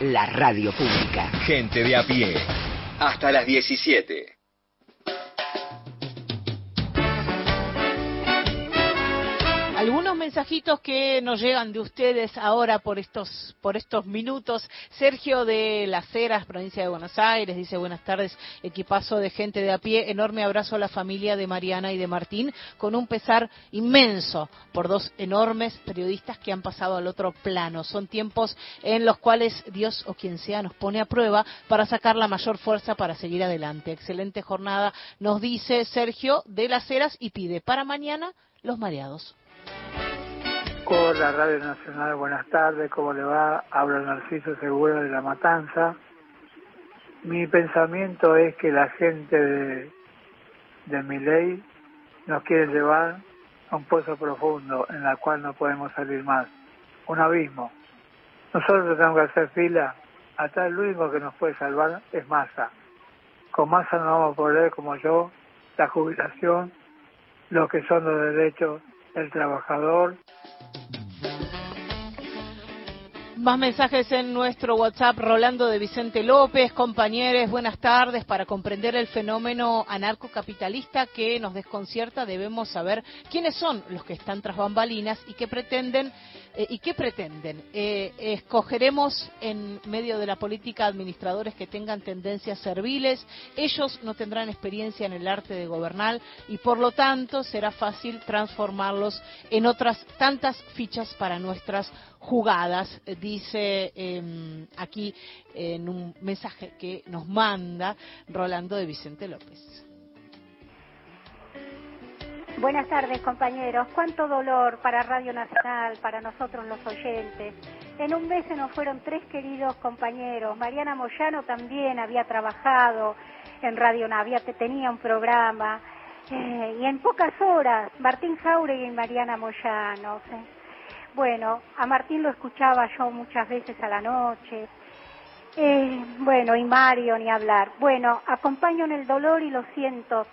La radio pública. Gente de a pie. Hasta las 17. Algunos mensajitos que nos llegan de ustedes ahora por estos por estos minutos. Sergio de Las Heras, provincia de Buenos Aires, dice buenas tardes, equipazo de gente de a pie, enorme abrazo a la familia de Mariana y de Martín, con un pesar inmenso por dos enormes periodistas que han pasado al otro plano. Son tiempos en los cuales Dios o quien sea nos pone a prueba para sacar la mayor fuerza para seguir adelante. Excelente jornada, nos dice Sergio de Las Heras y pide para mañana los mareados. Hola Radio Nacional, buenas tardes, ¿cómo le va? Habla Narciso Seguro de La Matanza. Mi pensamiento es que la gente de, de mi ley nos quiere llevar a un pozo profundo en la cual no podemos salir más, un abismo. Nosotros tenemos que hacer fila, hasta el único que nos puede salvar es masa. Con masa no vamos a poder, como yo, la jubilación, lo que son los derechos del trabajador, Más mensajes en nuestro WhatsApp, Rolando de Vicente López, compañeros, buenas tardes. Para comprender el fenómeno anarcocapitalista que nos desconcierta, debemos saber quiénes son los que están tras bambalinas y qué pretenden. eh, ¿Y qué pretenden? Eh, escogeremos en medio de la política administradores que tengan tendencias serviles. Ellos no tendrán experiencia en el arte de gobernar y por lo tanto será fácil transformarlos en otras tantas fichas para nuestras jugadas, eh, dice eh, aquí en un mensaje que nos manda Rolando de Vicente López. Buenas tardes, compañeros. Cuánto dolor para Radio Nacional, para nosotros los oyentes. En un mes se nos fueron tres queridos compañeros. Mariana Moyano también había trabajado en Radio Navia, tenía un programa. Eh, y en pocas horas, Martín Jauregui y Mariana Moyano. ¿sí? Bueno, a Martín lo escuchaba yo muchas veces a la noche. Eh, bueno, y Mario, ni hablar. Bueno, acompaño en el dolor y lo siento.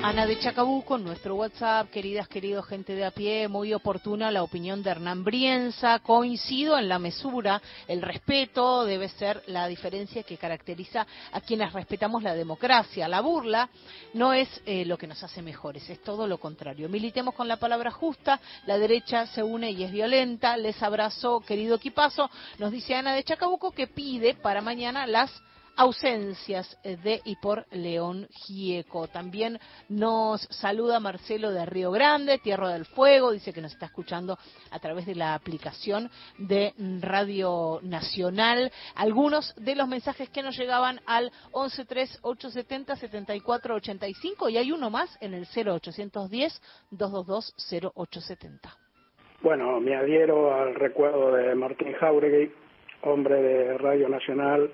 Ana de Chacabuco, nuestro WhatsApp, queridas, queridos, gente de a pie, muy oportuna la opinión de Hernán Brienza. Coincido en la mesura, el respeto debe ser la diferencia que caracteriza a quienes respetamos la democracia. La burla no es eh, lo que nos hace mejores, es todo lo contrario. Militemos con la palabra justa, la derecha se une y es violenta. Les abrazo, querido equipazo. Nos dice Ana de Chacabuco que pide para mañana las ausencias eh, de y por León Gieco. También nos saluda Marcelo de Río Grande, Tierra del Fuego, dice que nos está escuchando a través de la aplicación de Radio Nacional. Algunos de los mensajes que nos llegaban al 1138707485 y hay uno más en el 0810 222 0870. Bueno, me adhiero al recuerdo de Martín Jauregui, hombre de Radio Nacional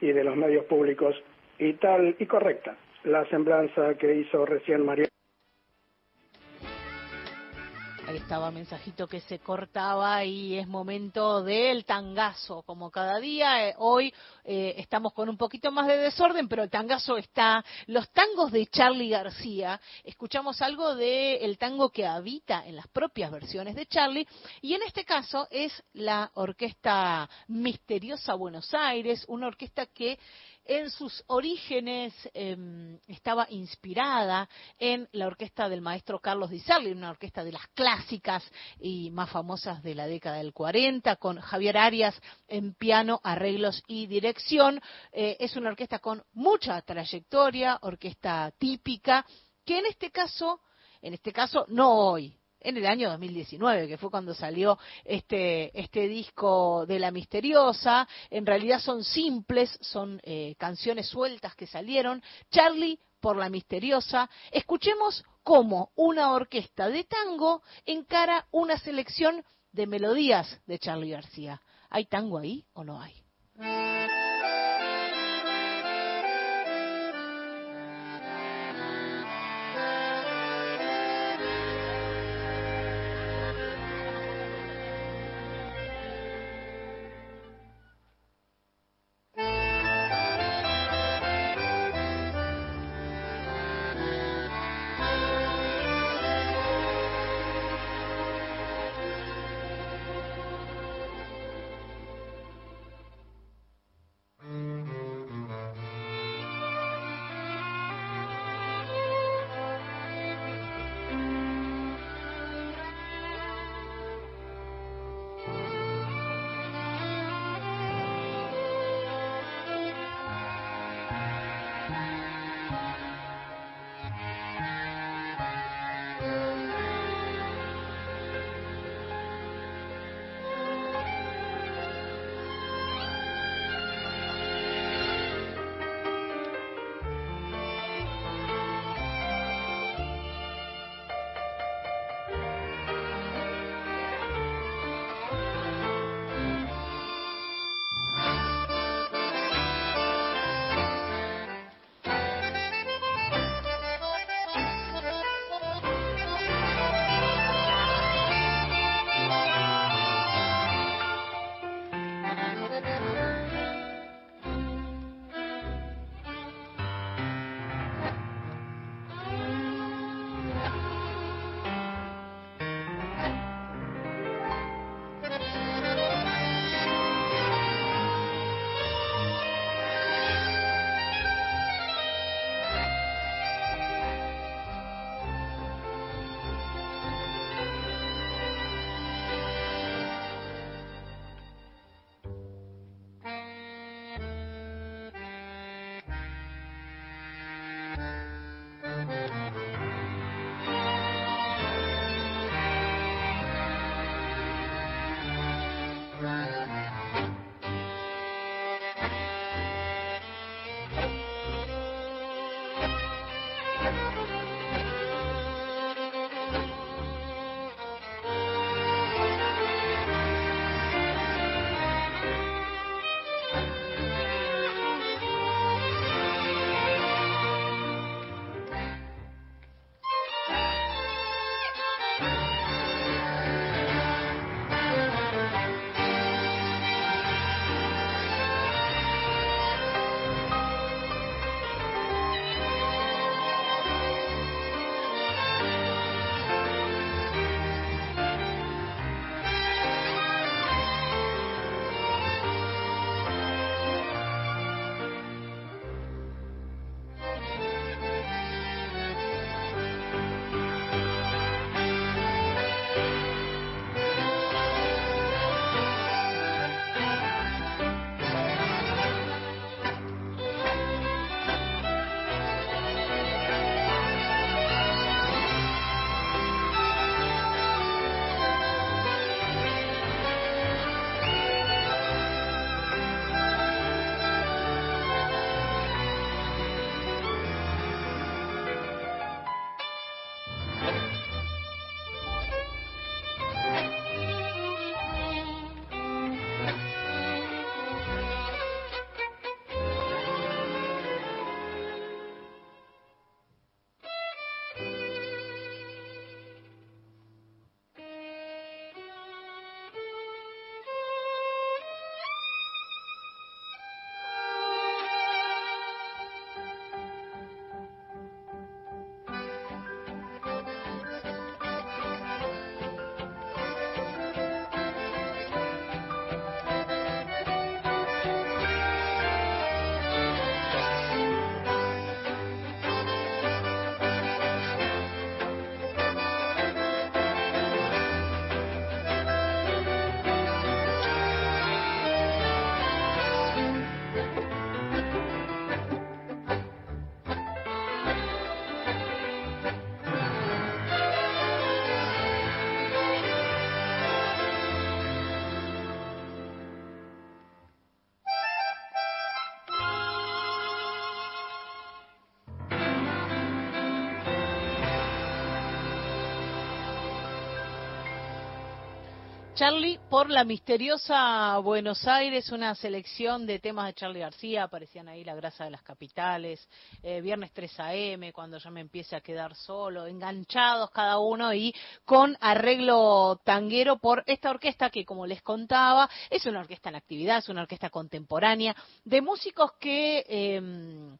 y de los medios públicos, y tal y correcta la semblanza que hizo recién María. Ahí estaba mensajito que se cortaba y es momento del tangazo, como cada día. Eh, hoy eh, estamos con un poquito más de desorden, pero el tangazo está. Los tangos de Charlie García, escuchamos algo del tango que habita en las propias versiones de Charlie, y en este caso es la Orquesta Misteriosa Buenos Aires, una orquesta que en sus orígenes em, estaba inspirada en la orquesta del maestro Carlos Di Sarli, una orquesta de las clásicas y más famosas de la década del 40, con Javier Arias en piano, arreglos y dirección. Eh, es una orquesta con mucha trayectoria, orquesta típica, que en este caso, en este caso no hoy, en el año 2019, que fue cuando salió este, este disco de La Misteriosa. En realidad son simples, son eh, canciones sueltas que salieron. Charlie por La Misteriosa. Escuchemos cómo una orquesta de tango encara una selección de melodías de Charlie García. ¿Hay tango ahí o no hay? Charlie por la misteriosa Buenos Aires, una selección de temas de Charlie García, aparecían ahí La grasa de las capitales, eh, Viernes 3 AM, cuando ya me empiece a quedar solo, enganchados cada uno y con arreglo tanguero por esta orquesta que, como les contaba, es una orquesta en actividad, es una orquesta contemporánea de músicos que... Eh,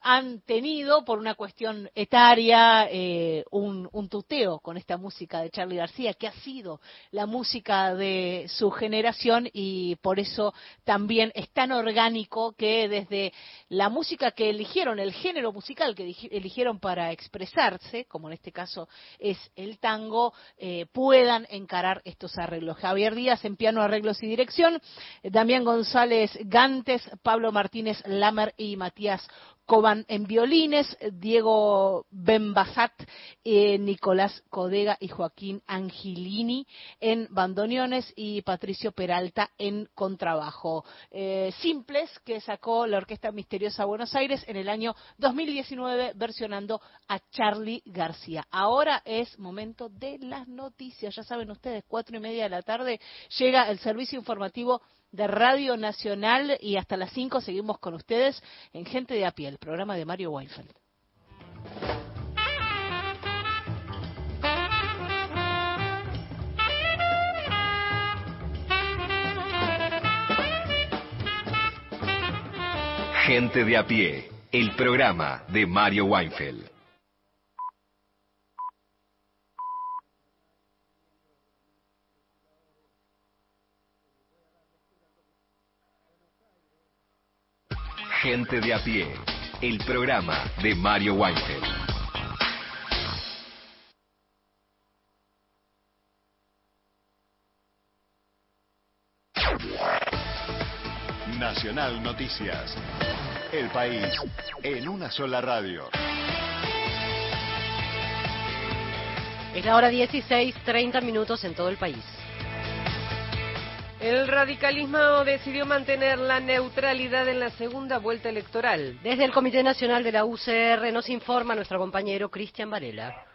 han tenido, por una cuestión etaria, eh, un, un, tuteo con esta música de Charlie García, que ha sido la música de su generación y por eso también es tan orgánico que desde la música que eligieron, el género musical que eligieron para expresarse, como en este caso es el tango, eh, puedan encarar estos arreglos. Javier Díaz en piano, arreglos y dirección, Damián González Gantes, Pablo Martínez Lamer y Matías Coban en violines, Diego Benbasat, eh, Nicolás Codega y Joaquín Angilini en bandoneones y Patricio Peralta en contrabajo. Eh, simples que sacó la Orquesta Misteriosa Buenos Aires en el año 2019 versionando a Charlie García. Ahora es momento de las noticias. Ya saben ustedes, cuatro y media de la tarde llega el servicio informativo de Radio Nacional y hasta las 5 seguimos con ustedes en Gente de a pie, el programa de Mario Weinfeld. Gente de a pie, el programa de Mario Weinfeld. Gente de a pie, el programa de Mario Weinfeld. Nacional Noticias. El país en una sola radio. Es la hora 16, 30 minutos en todo el país. El radicalismo decidió mantener la neutralidad en la segunda vuelta electoral. Desde el Comité Nacional de la UCR nos informa nuestro compañero Cristian Varela.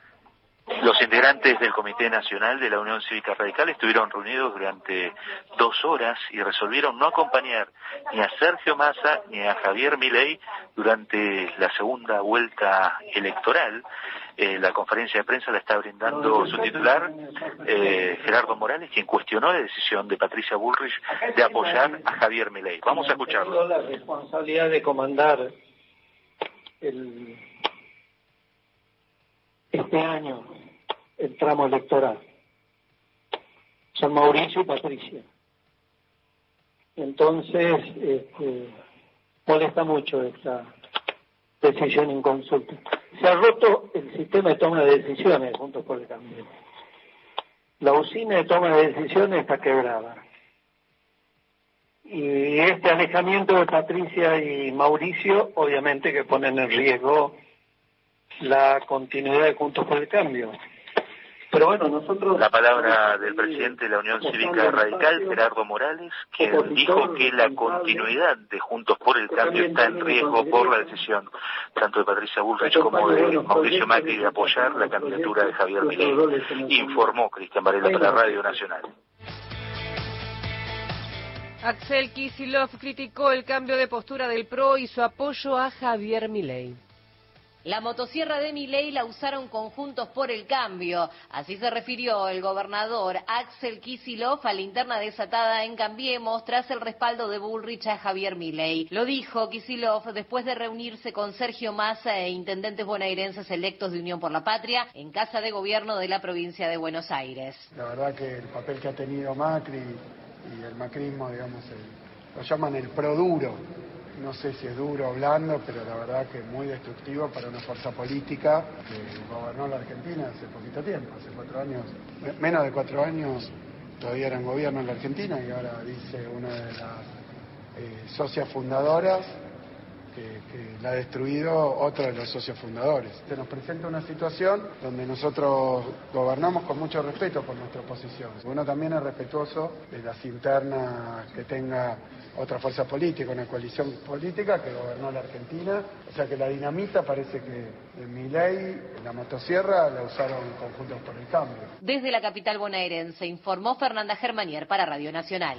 Los integrantes del Comité Nacional de la Unión Cívica Radical estuvieron reunidos durante dos horas y resolvieron no acompañar ni a Sergio Massa ni a Javier Milei durante la segunda vuelta electoral. Eh, la conferencia de prensa la está brindando su titular, eh, Gerardo Morales, quien cuestionó la decisión de Patricia Bullrich de apoyar a Javier Milei. Vamos a escucharlo. La responsabilidad de comandar el, este año el tramo electoral. Son Mauricio y Patricia. Entonces, este, molesta mucho esta decisión en consulta. Se ha roto el sistema de toma de decisiones junto por el cambio. La usina de toma de decisiones está quebrada. Y este alejamiento de Patricia y Mauricio, obviamente que ponen en riesgo la continuidad de Juntos por el Cambio. Pero bueno, nosotros... La palabra del presidente de la Unión Cívica Radical, Gerardo Morales, quien dijo que la continuidad de Juntos por el Cambio está en riesgo por la decisión tanto de Patricia Bullrich como de Mauricio Macri de apoyar la candidatura de Javier Milei, informó Cristian Varela para Radio Nacional. Axel Kisilov criticó el cambio de postura del PRO y su apoyo a Javier Milei. La motosierra de Milei la usaron conjuntos por el cambio. Así se refirió el gobernador Axel Kisilov a la interna desatada en Cambiemos tras el respaldo de Bullrich a Javier Milei. Lo dijo Kisilov después de reunirse con Sergio Massa e intendentes bonaerenses electos de Unión por la Patria en Casa de Gobierno de la provincia de Buenos Aires. La verdad que el papel que ha tenido Macri y el macrismo, digamos, el, lo llaman el pro duro no sé si es duro o blando, pero la verdad que muy destructivo para una fuerza política que gobernó la Argentina hace poquito tiempo, hace cuatro años, menos de cuatro años todavía era en gobierno en la Argentina y ahora dice una de las eh, socias fundadoras que, que la ha destruido otro de los socios fundadores. Se nos presenta una situación donde nosotros gobernamos con mucho respeto por nuestra oposición. Uno también es respetuoso de las internas que tenga otra fuerza política, una coalición política que gobernó la Argentina. O sea que la dinamita parece que en mi ley, la motosierra, la usaron conjuntos por el cambio. Desde la capital bonaerense informó Fernanda Germanier para Radio Nacional.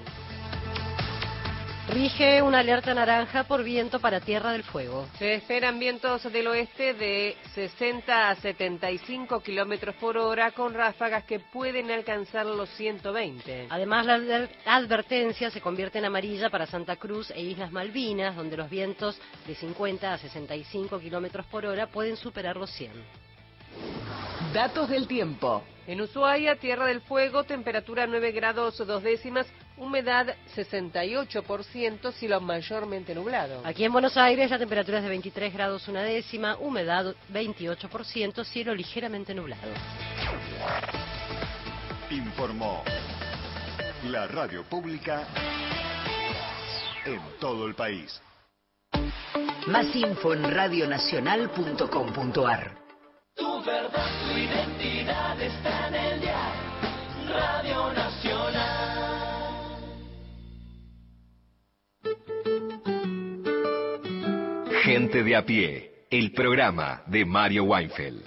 Rige una alerta naranja por viento para Tierra del Fuego. Se esperan vientos del oeste de 60 a 75 kilómetros por hora con ráfagas que pueden alcanzar los 120. Además, la adver- advertencia se convierte en amarilla para Santa Cruz e Islas Malvinas, donde los vientos de 50 a 65 kilómetros por hora pueden superar los 100. Datos del tiempo. En Ushuaia, Tierra del Fuego, temperatura 9 grados dos décimas, humedad 68%, cielo mayormente nublado. Aquí en Buenos Aires la temperatura es de 23 grados una décima, humedad 28%, cielo ligeramente nublado. Informó la radio pública en todo el país. Más info en radionacional.com.ar. Tu verdad, tu identidad está en el dial. Radio Gente de a pie, el programa de Mario Weinfeld.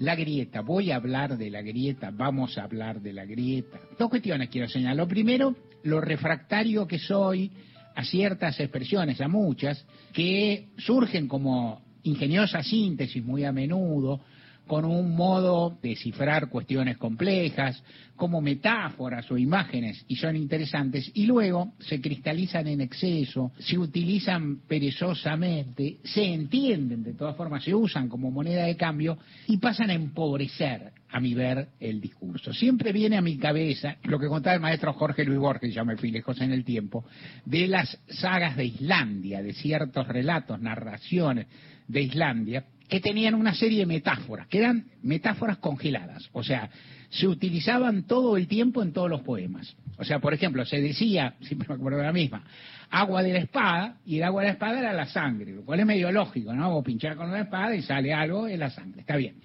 La grieta, voy a hablar de la grieta, vamos a hablar de la grieta. Dos cuestiones quiero señalar. Lo primero, lo refractario que soy a ciertas expresiones, a muchas, que surgen como ingeniosa síntesis muy a menudo, con un modo de cifrar cuestiones complejas, como metáforas o imágenes, y son interesantes, y luego se cristalizan en exceso, se utilizan perezosamente, se entienden de todas formas, se usan como moneda de cambio y pasan a empobrecer, a mi ver, el discurso. Siempre viene a mi cabeza lo que contaba el maestro Jorge Luis Borges, ya me fui lejos en el tiempo, de las sagas de Islandia, de ciertos relatos, narraciones de Islandia, que tenían una serie de metáforas, que eran metáforas congeladas, o sea, se utilizaban todo el tiempo en todos los poemas. O sea, por ejemplo, se decía, siempre me acuerdo de la misma, agua de la espada, y el agua de la espada era la sangre, lo cual es medio lógico, ¿no? Vos pinchar con la espada y sale algo en la sangre, está bien.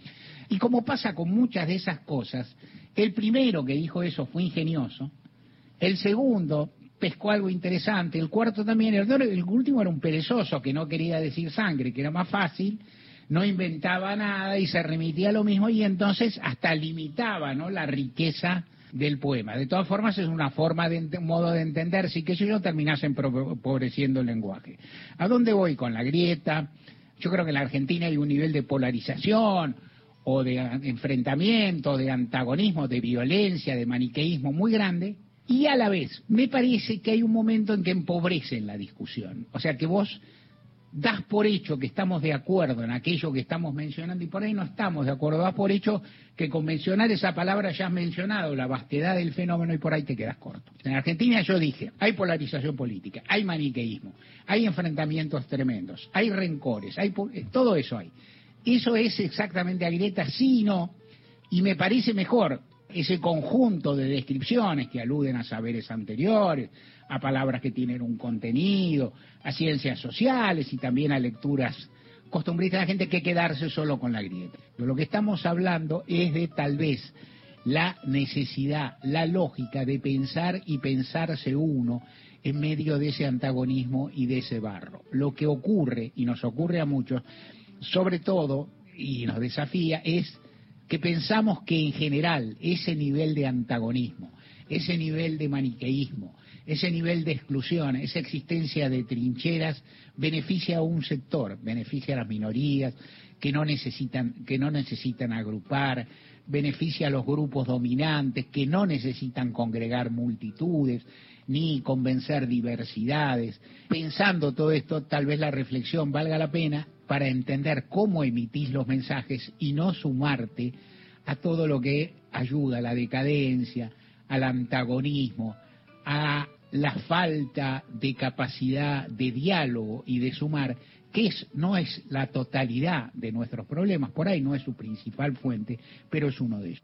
Y como pasa con muchas de esas cosas, el primero que dijo eso fue ingenioso, el segundo pescó algo interesante, el cuarto también, el, el último era un perezoso que no quería decir sangre, que era más fácil, no inventaba nada y se remitía a lo mismo y entonces hasta limitaba ¿no? la riqueza del poema. De todas formas es una forma de un modo de entender, si que si no terminasen pro- empobreciendo el lenguaje. ¿A dónde voy con la grieta? Yo creo que en la Argentina hay un nivel de polarización o de enfrentamiento, de antagonismo, de violencia, de maniqueísmo muy grande. Y a la vez, me parece que hay un momento en que empobrecen la discusión. O sea, que vos das por hecho que estamos de acuerdo en aquello que estamos mencionando y por ahí no estamos de acuerdo. Das por hecho que con mencionar esa palabra ya has mencionado la vastedad del fenómeno y por ahí te quedas corto. En Argentina yo dije, hay polarización política, hay maniqueísmo, hay enfrentamientos tremendos, hay rencores, hay eh, todo eso hay. Eso es exactamente a grieta, sí y no, y me parece mejor ese conjunto de descripciones que aluden a saberes anteriores, a palabras que tienen un contenido, a ciencias sociales y también a lecturas costumbristas la gente que quedarse solo con la grieta. Pero lo que estamos hablando es de tal vez la necesidad, la lógica de pensar y pensarse uno en medio de ese antagonismo y de ese barro. Lo que ocurre, y nos ocurre a muchos, sobre todo, y nos desafía, es que pensamos que en general ese nivel de antagonismo, ese nivel de maniqueísmo, ese nivel de exclusión, esa existencia de trincheras beneficia a un sector, beneficia a las minorías que no necesitan, que no necesitan agrupar, beneficia a los grupos dominantes que no necesitan congregar multitudes ni convencer diversidades. Pensando todo esto, tal vez la reflexión valga la pena para entender cómo emitís los mensajes y no sumarte a todo lo que ayuda a la decadencia, al antagonismo, a la falta de capacidad de diálogo y de sumar, que es, no es la totalidad de nuestros problemas, por ahí no es su principal fuente, pero es uno de ellos.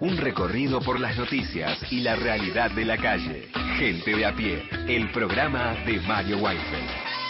Un recorrido por las noticias y la realidad de la calle. Gente de a pie, el programa de Mario Weinfeld.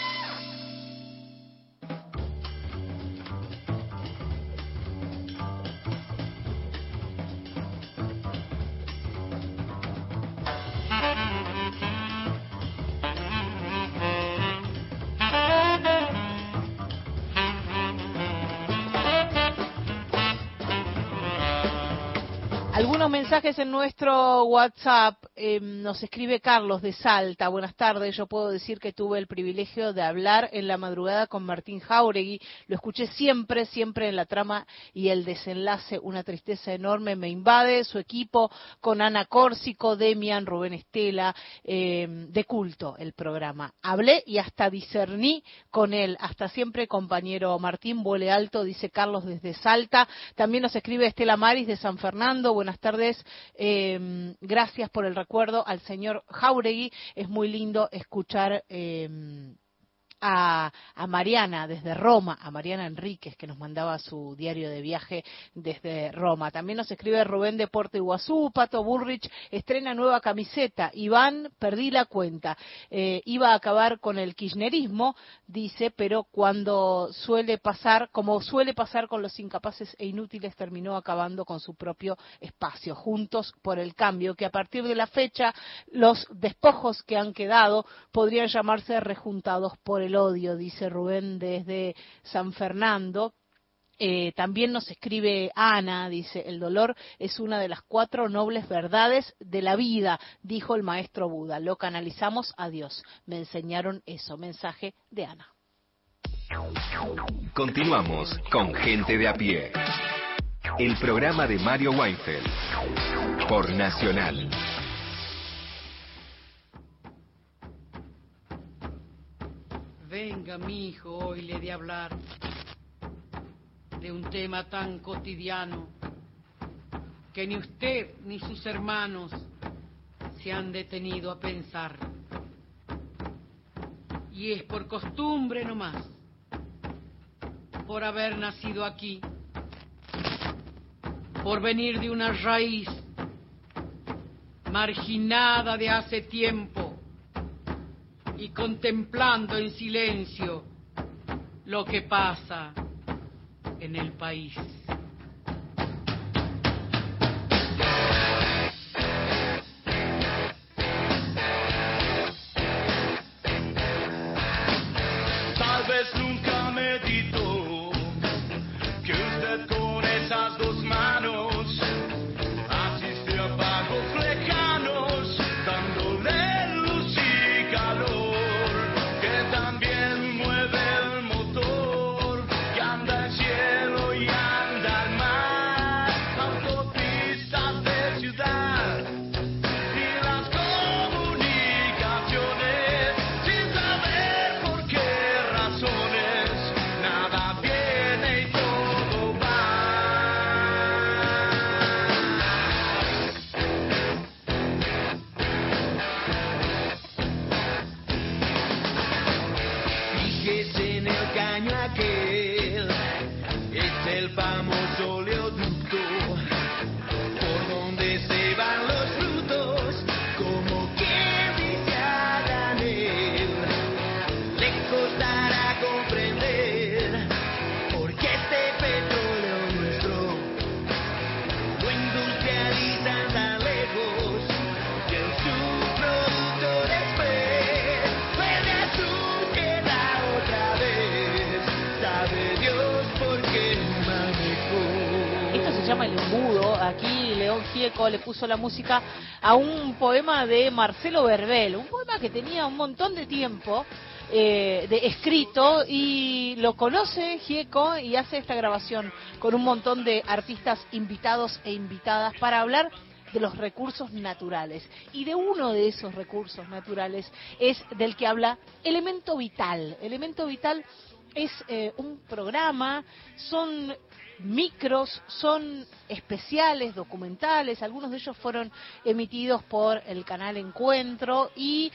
Mensajes en nuestro WhatsApp. Eh, nos escribe Carlos de Salta. Buenas tardes. Yo puedo decir que tuve el privilegio de hablar en la madrugada con Martín Jauregui. Lo escuché siempre, siempre en la trama y el desenlace. Una tristeza enorme me invade. Su equipo con Ana Córsico, Demian, Rubén Estela, eh, de culto el programa. Hablé y hasta discerní con él. Hasta siempre, compañero Martín, vuele alto, dice Carlos desde Salta. También nos escribe Estela Maris de San Fernando. Buenas tardes. Eh, gracias por el recuerdo al señor Jauregui. Es muy lindo escuchar. eh, a, a Mariana desde Roma, a Mariana Enríquez, que nos mandaba su diario de viaje desde Roma. También nos escribe Rubén de Puerto Iguazú, Pato Bullrich estrena nueva camiseta. Iván, perdí la cuenta. Eh, iba a acabar con el kirchnerismo, dice, pero cuando suele pasar, como suele pasar con los incapaces e inútiles, terminó acabando con su propio espacio. Juntos por el cambio, que a partir de la fecha los despojos que han quedado podrían llamarse rejuntados por el odio, dice Rubén desde San Fernando. Eh, también nos escribe Ana, dice, el dolor es una de las cuatro nobles verdades de la vida, dijo el maestro Buda. Lo canalizamos a Dios. Me enseñaron eso. Mensaje de Ana. Continuamos con Gente de a pie. El programa de Mario Weinfeld por Nacional. Venga, mi hijo, hoy le de hablar de un tema tan cotidiano que ni usted ni sus hermanos se han detenido a pensar. Y es por costumbre nomás, por haber nacido aquí, por venir de una raíz marginada de hace tiempo y contemplando en silencio lo que pasa en el país. Puso la música a un poema de Marcelo Verbel, un poema que tenía un montón de tiempo eh, de escrito y lo conoce Gieco y hace esta grabación con un montón de artistas invitados e invitadas para hablar de los recursos naturales. Y de uno de esos recursos naturales es del que habla Elemento Vital. Elemento Vital es eh, un programa, son micros, son especiales, documentales, algunos de ellos fueron emitidos por el canal Encuentro y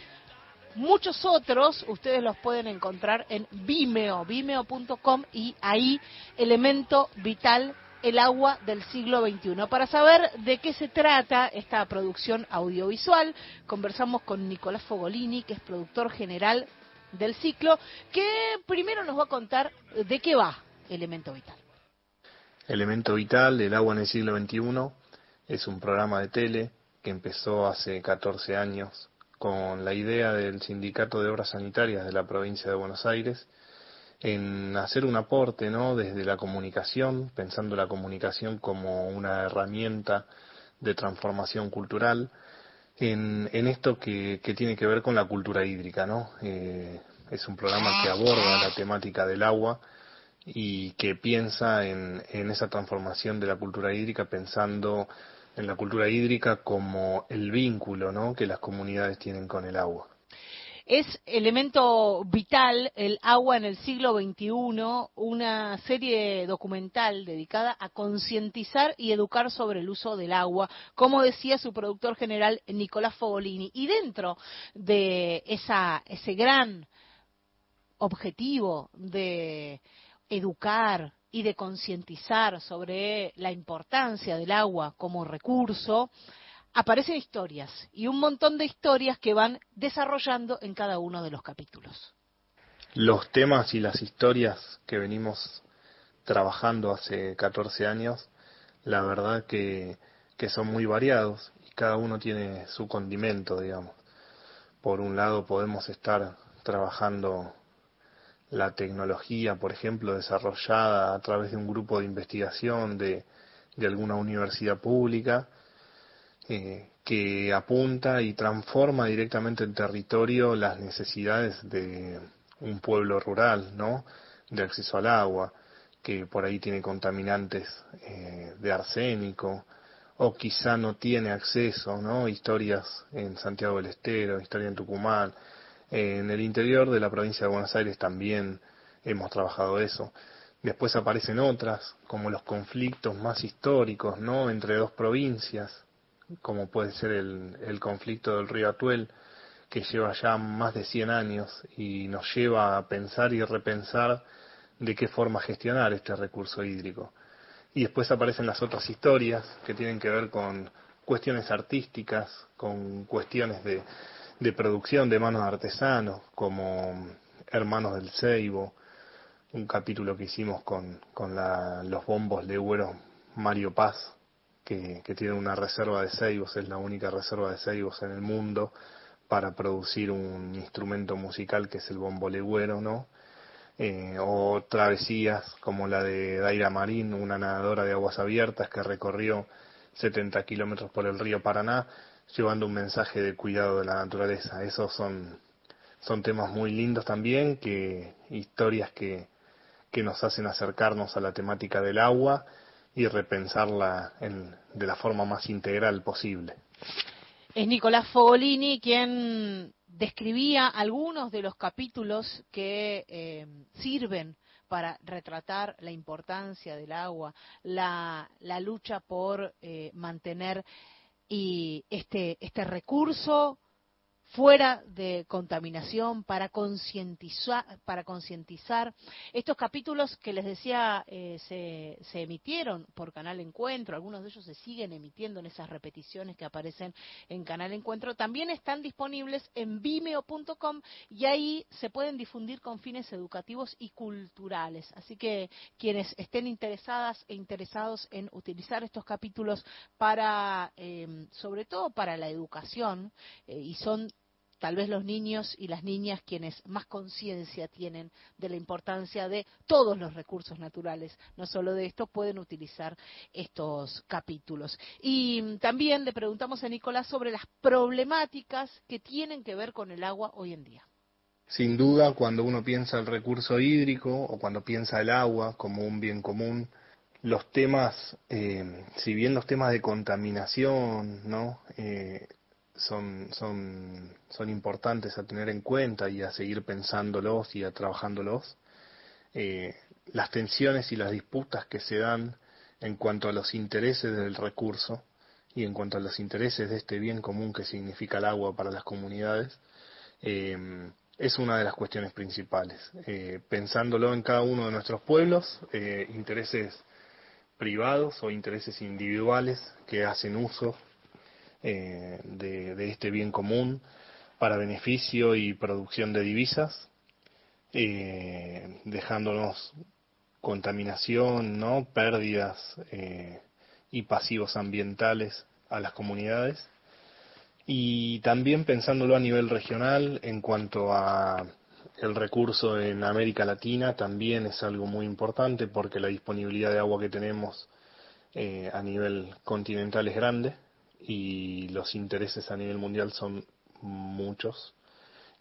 muchos otros ustedes los pueden encontrar en Vimeo, vimeo.com y ahí Elemento Vital el agua del siglo XXI. Para saber de qué se trata esta producción audiovisual, conversamos con Nicolás Fogolini, que es productor general del ciclo, que primero nos va a contar de qué va Elemento Vital. Elemento Vital, El agua en el siglo XXI, es un programa de tele que empezó hace 14 años con la idea del Sindicato de Obras Sanitarias de la provincia de Buenos Aires en hacer un aporte ¿no? desde la comunicación, pensando la comunicación como una herramienta de transformación cultural en, en esto que, que, tiene que ver con la cultura hídrica, ¿no? Eh, es un programa que aborda la temática del agua y que piensa en, esa transformación de la cultura hídrica pensando en la cultura hídrica como el vínculo ¿no? que las comunidades tienen con el agua. Es elemento vital el agua en el siglo XXI, una serie documental dedicada a concientizar y educar sobre el uso del agua, como decía su productor general Nicolás Fogolini. Y dentro de esa, ese gran objetivo de educar y de concientizar sobre la importancia del agua como recurso, aparecen historias y un montón de historias que van desarrollando en cada uno de los capítulos. Los temas y las historias que venimos trabajando hace 14 años, la verdad que, que son muy variados y cada uno tiene su condimento, digamos. Por un lado podemos estar trabajando la tecnología, por ejemplo, desarrollada a través de un grupo de investigación de, alguna universidad pública, eh, que apunta y transforma directamente en territorio las necesidades de un pueblo rural, ¿no? De acceso al agua, que por ahí tiene contaminantes eh, de arsénico, o quizá no tiene acceso, ¿no? Historias en Santiago del Estero, historia en Tucumán, en el interior de la provincia de Buenos Aires también hemos trabajado eso. Después aparecen otras, como los conflictos más históricos, ¿no? Entre dos provincias, como puede ser el, el conflicto del río Atuel, que lleva ya más de 100 años y nos lleva a pensar y repensar de qué forma gestionar este recurso hídrico. Y después aparecen las otras historias que tienen que ver con cuestiones artísticas, con cuestiones de, de producción de manos de artesanos, como Hermanos del Ceibo, un capítulo que hicimos con, con la, los bombos legüeros Mario Paz, que, que, tiene una reserva de ceibos, es la única reserva de ceibos en el mundo para producir un instrumento musical que es el bombo legüero, ¿no? Eh, o travesías como la de Daira Marín, una nadadora de aguas abiertas que recorrió 70 kilómetros por el río Paraná llevando un mensaje de cuidado de la naturaleza. Esos son, son temas muy lindos también, que historias que, que nos hacen acercarnos a la temática del agua y repensarla en, de la forma más integral posible. Es Nicolás Fogolini quien describía algunos de los capítulos que eh, sirven para retratar la importancia del agua, la, la lucha por eh, mantener y este, este recurso fuera de contaminación, para concientizar, para concientizar. Estos capítulos que les decía eh, se, se, emitieron por Canal Encuentro, algunos de ellos se siguen emitiendo en esas repeticiones que aparecen en Canal Encuentro, también están disponibles en vimeo.com y ahí se pueden difundir con fines educativos y culturales. Así que quienes estén interesadas e interesados en utilizar estos capítulos para, eh, sobre todo para la educación, eh, y son tal vez los niños y las niñas quienes más conciencia tienen de la importancia de todos los recursos naturales, no solo de estos, pueden utilizar estos capítulos. Y también le preguntamos a Nicolás sobre las problemáticas que tienen que ver con el agua hoy en día. Sin duda, cuando uno piensa el recurso hídrico o cuando piensa el agua como un bien común, los temas, eh, si bien los temas de contaminación, ¿no? Eh, son, son, son importantes a tener en cuenta y a seguir pensándolos y a trabajándolos. Eh, las tensiones y las disputas que se dan en cuanto a los intereses del recurso y en cuanto a los intereses de este bien común que significa el agua para las comunidades, eh, es una de las cuestiones principales. Eh, pensándolo en cada uno de nuestros pueblos, intereses privados o intereses individuales que hacen uso eh, de, este bien común para beneficio y producción de divisas, eh, dejándonos contaminación, no pérdidas eh, y pasivos ambientales a las comunidades. Y también pensándolo a nivel regional en cuanto a el recurso en América Latina también es algo muy importante porque la disponibilidad de agua que tenemos eh, a nivel continental es grande y los intereses a nivel mundial son muchos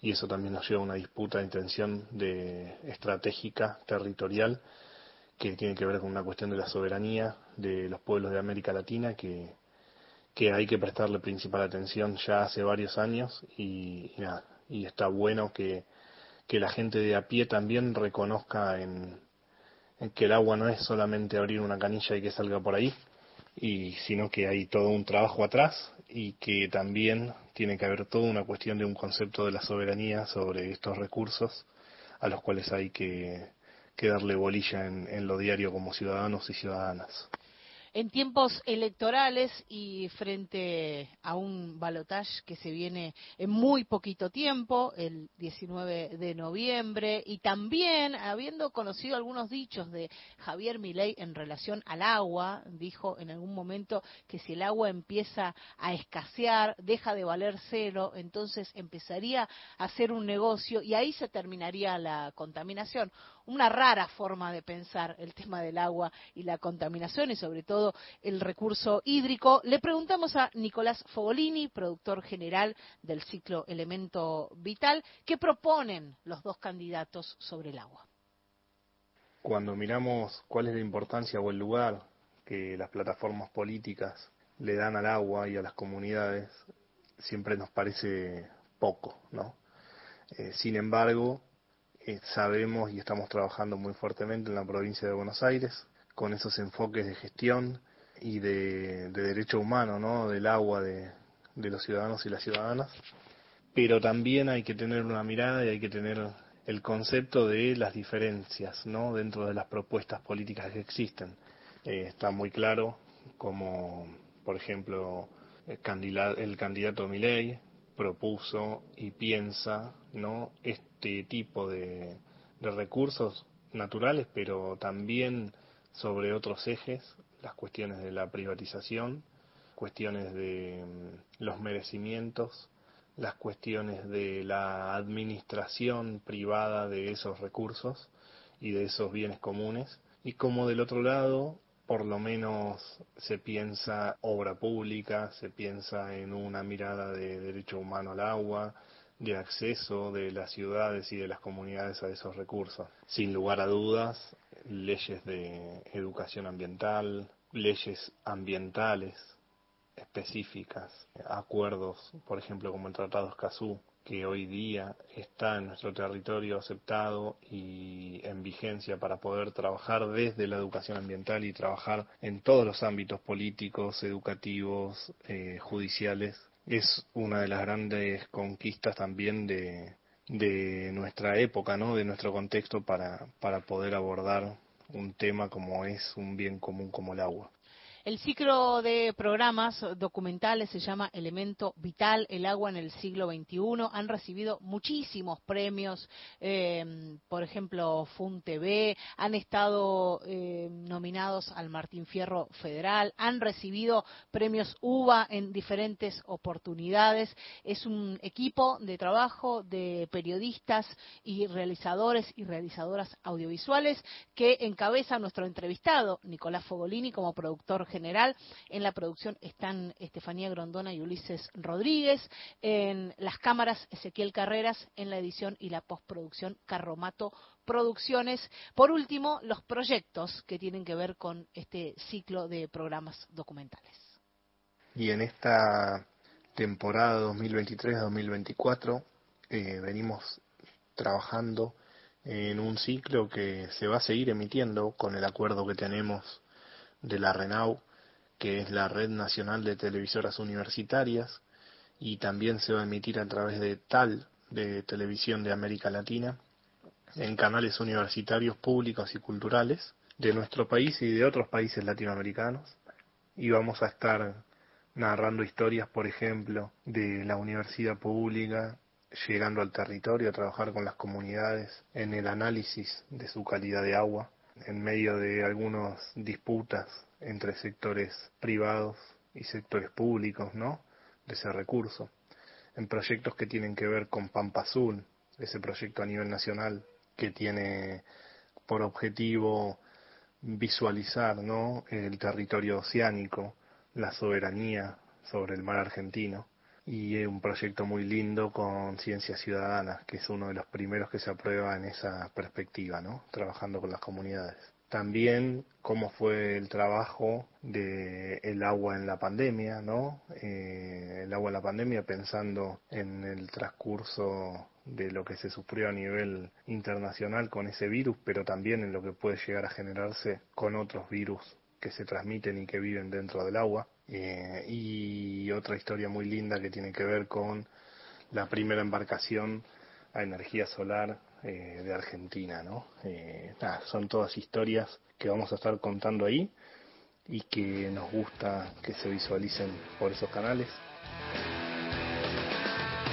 y eso también nos lleva a una disputa de intención de estratégica territorial que tiene que ver con una cuestión de la soberanía de los pueblos de América Latina que, que hay que prestarle principal atención ya hace varios años y, nada, y está bueno que, que la gente de a pie también reconozca en que el agua no es solamente abrir una canilla y que salga por ahí, y sino que hay todo un trabajo atrás y que también tiene que haber toda una cuestión de un concepto de la soberanía sobre estos recursos a los cuales hay que, darle bolilla en lo diario como ciudadanos y ciudadanas en tiempos electorales y frente a un balotaje que se viene en muy poquito tiempo, el 19 de noviembre, y también habiendo conocido algunos dichos de Javier Milei en relación al agua, dijo en algún momento que si el agua empieza a escasear, deja de valer cero, entonces empezaría a hacer un negocio y ahí se terminaría la contaminación una rara forma de pensar el tema del agua y la contaminación y sobre todo el recurso hídrico. Le preguntamos a Nicolás Fogolini, productor general del ciclo Elemento Vital, qué proponen los dos candidatos sobre el agua. Cuando miramos cuál es la importancia o el lugar que las plataformas políticas le dan al agua y a las comunidades, siempre nos parece poco, ¿no? Eh, sin embargo, eh, sabemos y estamos trabajando muy fuertemente en la provincia de Buenos Aires con esos enfoques de gestión y de, de derecho humano, ¿no? Del agua de, de los ciudadanos y las ciudadanas. Pero también hay que tener una mirada y hay que tener el concepto de las diferencias, ¿no? Dentro de las propuestas políticas que existen. Eh, está muy claro como, por ejemplo, el candidato, el candidato Milei propuso y piensa, ¿no? Este tipo de, de recursos naturales, pero también sobre otros ejes, las cuestiones de la privatización, cuestiones de mm, los merecimientos, las cuestiones de la administración privada de esos recursos y de esos bienes comunes, y como del otro lado, por lo menos se piensa obra pública, se piensa en una mirada de derecho humano al agua, de acceso de las ciudades y de las comunidades a esos recursos. Sin lugar a dudas, leyes de educación ambiental, leyes ambientales específicas, acuerdos, por ejemplo, como el Tratado Escazú, que hoy día está en nuestro territorio aceptado y en vigencia para poder trabajar desde la educación ambiental y trabajar en todos los ámbitos políticos, educativos, eh, judiciales, es una de las grandes conquistas también de, de nuestra época, ¿no? de nuestro contexto para, para poder abordar un tema como es un bien común como el agua. El ciclo de programas documentales se llama Elemento Vital, el agua en el siglo XXI. Han recibido muchísimos premios, eh, por ejemplo, FUN TV, han estado eh, nominados al Martín Fierro Federal, han recibido premios UBA en diferentes oportunidades. Es un equipo de trabajo de periodistas y realizadores y realizadoras audiovisuales que encabeza nuestro entrevistado, Nicolás Fogolini, como productor general. En la producción están Estefanía Grondona y Ulises Rodríguez. En las cámaras, Ezequiel Carreras. En la edición y la postproducción, Carromato Producciones. Por último, los proyectos que tienen que ver con este ciclo de programas documentales. Y en esta temporada 2023-2024 eh, venimos trabajando en un ciclo que se va a seguir emitiendo con el acuerdo que tenemos de la RENAU que es la Red Nacional de Televisoras Universitarias, y también se va a emitir a través de TAL, de Televisión de América Latina, en canales universitarios públicos y culturales de nuestro país y de otros países latinoamericanos. Y vamos a estar narrando historias, por ejemplo, de la universidad pública, llegando al territorio a trabajar con las comunidades en el análisis de su calidad de agua, en medio de algunas disputas entre sectores privados y sectores públicos, ¿no? De ese recurso. En proyectos que tienen que ver con Pampa Azul, ese proyecto a nivel nacional que tiene por objetivo visualizar, ¿no? El territorio oceánico, la soberanía sobre el mar argentino y es un proyecto muy lindo con Ciencias Ciudadanas, que es uno de los primeros que se aprueba en esa perspectiva, ¿no? Trabajando con las comunidades. También cómo fue el trabajo de agua en la pandemia, ¿no? Eh, el agua en la pandemia pensando en el transcurso de lo que se sufrió a nivel internacional con ese virus, pero también en lo que puede llegar a generarse con otros virus que se transmiten y que viven dentro del agua. Eh, y otra historia muy linda que tiene que ver con la primera embarcación a energía solar eh, de Argentina, ¿no? Eh, nada, son todas historias que vamos a estar contando ahí y que nos gusta que se visualicen por esos canales.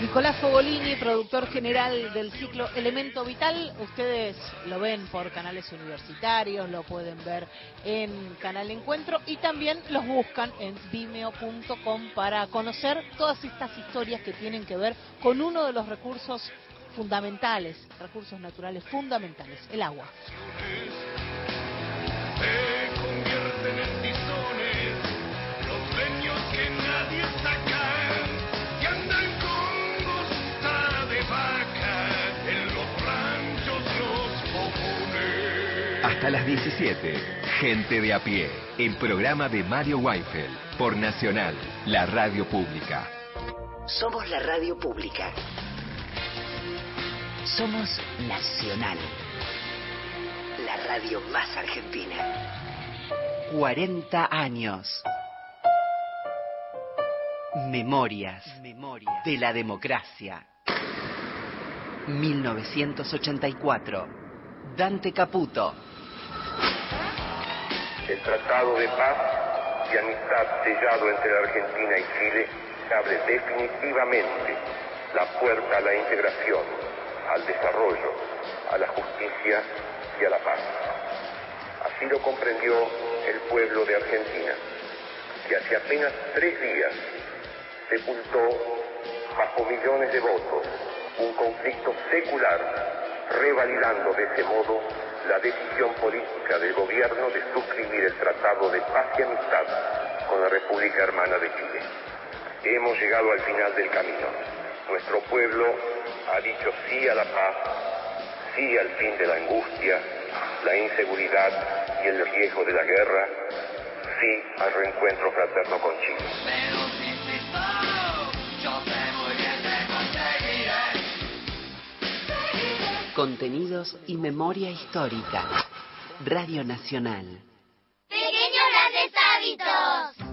Nicolás Fogolini, productor general del ciclo Elemento Vital. Ustedes lo ven por canales universitarios, lo pueden ver en Canal Encuentro y también los buscan en vimeo.com para conocer todas estas historias que tienen que ver con uno de los recursos fundamentales, recursos naturales fundamentales, el agua. Se convierten en tizones los leños que nadie saca y andan con goza de vaca en los ranchos los comunes. Hasta las 17, Gente de a pie, el programa de Mario Weinfeld por Nacional, la radio pública. Somos la radio pública. Somos Nacional. La radio más argentina. 40 años. Memorias. De la democracia. 1984. Dante Caputo. El Tratado de Paz y Amistad sellado entre la Argentina y Chile abre definitivamente la puerta a la integración, al desarrollo, a la justicia y a la paz. Así lo comprendió el pueblo de Argentina, que hace apenas tres días sepultó bajo millones de votos un conflicto secular, revalidando de ese modo la decisión política del gobierno de suscribir el Tratado de Paz y Amistad con la República Hermana de Chile. Hemos llegado al final del camino. Nuestro pueblo ha dicho sí a la paz, sí al fin de la angustia, la inseguridad y el riesgo de la guerra, sí al reencuentro fraterno con Chile. Contenidos y memoria histórica. Radio Nacional. Pequeños grandes hábitos.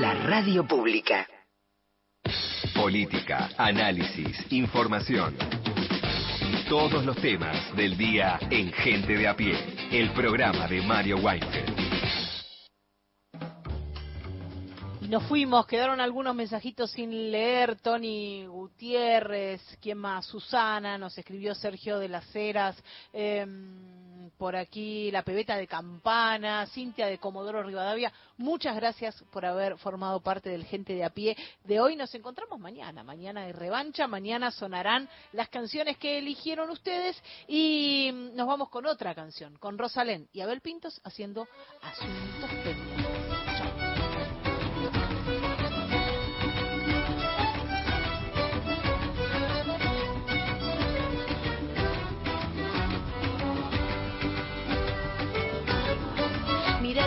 La radio pública. Política, análisis, información. Todos los temas del día en Gente de a pie, el programa de Mario Weinfeld. Y nos fuimos, quedaron algunos mensajitos sin leer. Tony Gutiérrez, ¿quién más? Susana, nos escribió Sergio de las Heras. em, por aquí la pebeta de Campana, Cintia de Comodoro Rivadavia. Muchas gracias por haber formado parte del Gente de a pie de hoy. Nos encontramos mañana. Mañana de revancha. Mañana sonarán las canciones que eligieron ustedes. Y nos vamos con otra canción, con Rosalén y Abel Pintos haciendo Asuntos Pendientes.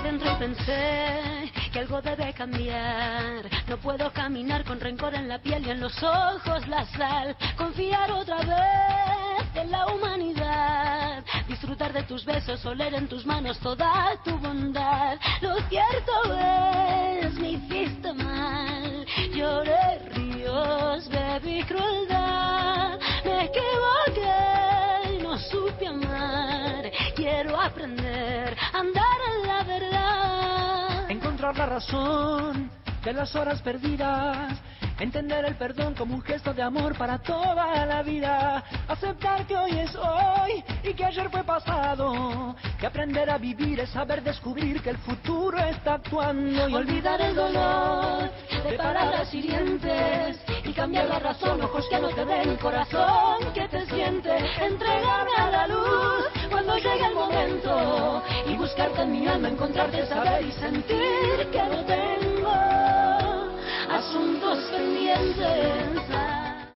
Miré dentro y pensé que algo debe cambiar. No puedo caminar con rencor en la piel y en los ojos la sal. Confiar otra vez en la humanidad. Disfrutar de tus besos, oler en tus manos toda tu bondad. Lo cierto es, me hiciste mal. Lloré ríos, bebí crueldad. Me equivoqué y no supe amar. Quiero aprender a andar en la verdad. encontrar la razón de las horas perdidas Entender el perdón como un gesto de amor para toda la vida. Aceptar que hoy es hoy y que ayer fue pasado. Que aprender a vivir es saber descubrir que el futuro está actuando. Y olvidar el dolor de palabras hirientes. Y cambiar la razón, ojos que no te ven, corazón que te siente. Entregarme a la luz cuando llegue el momento. Y buscarte en mi alma, encontrarte, saber y sentir que no tengo asuntos pendientes.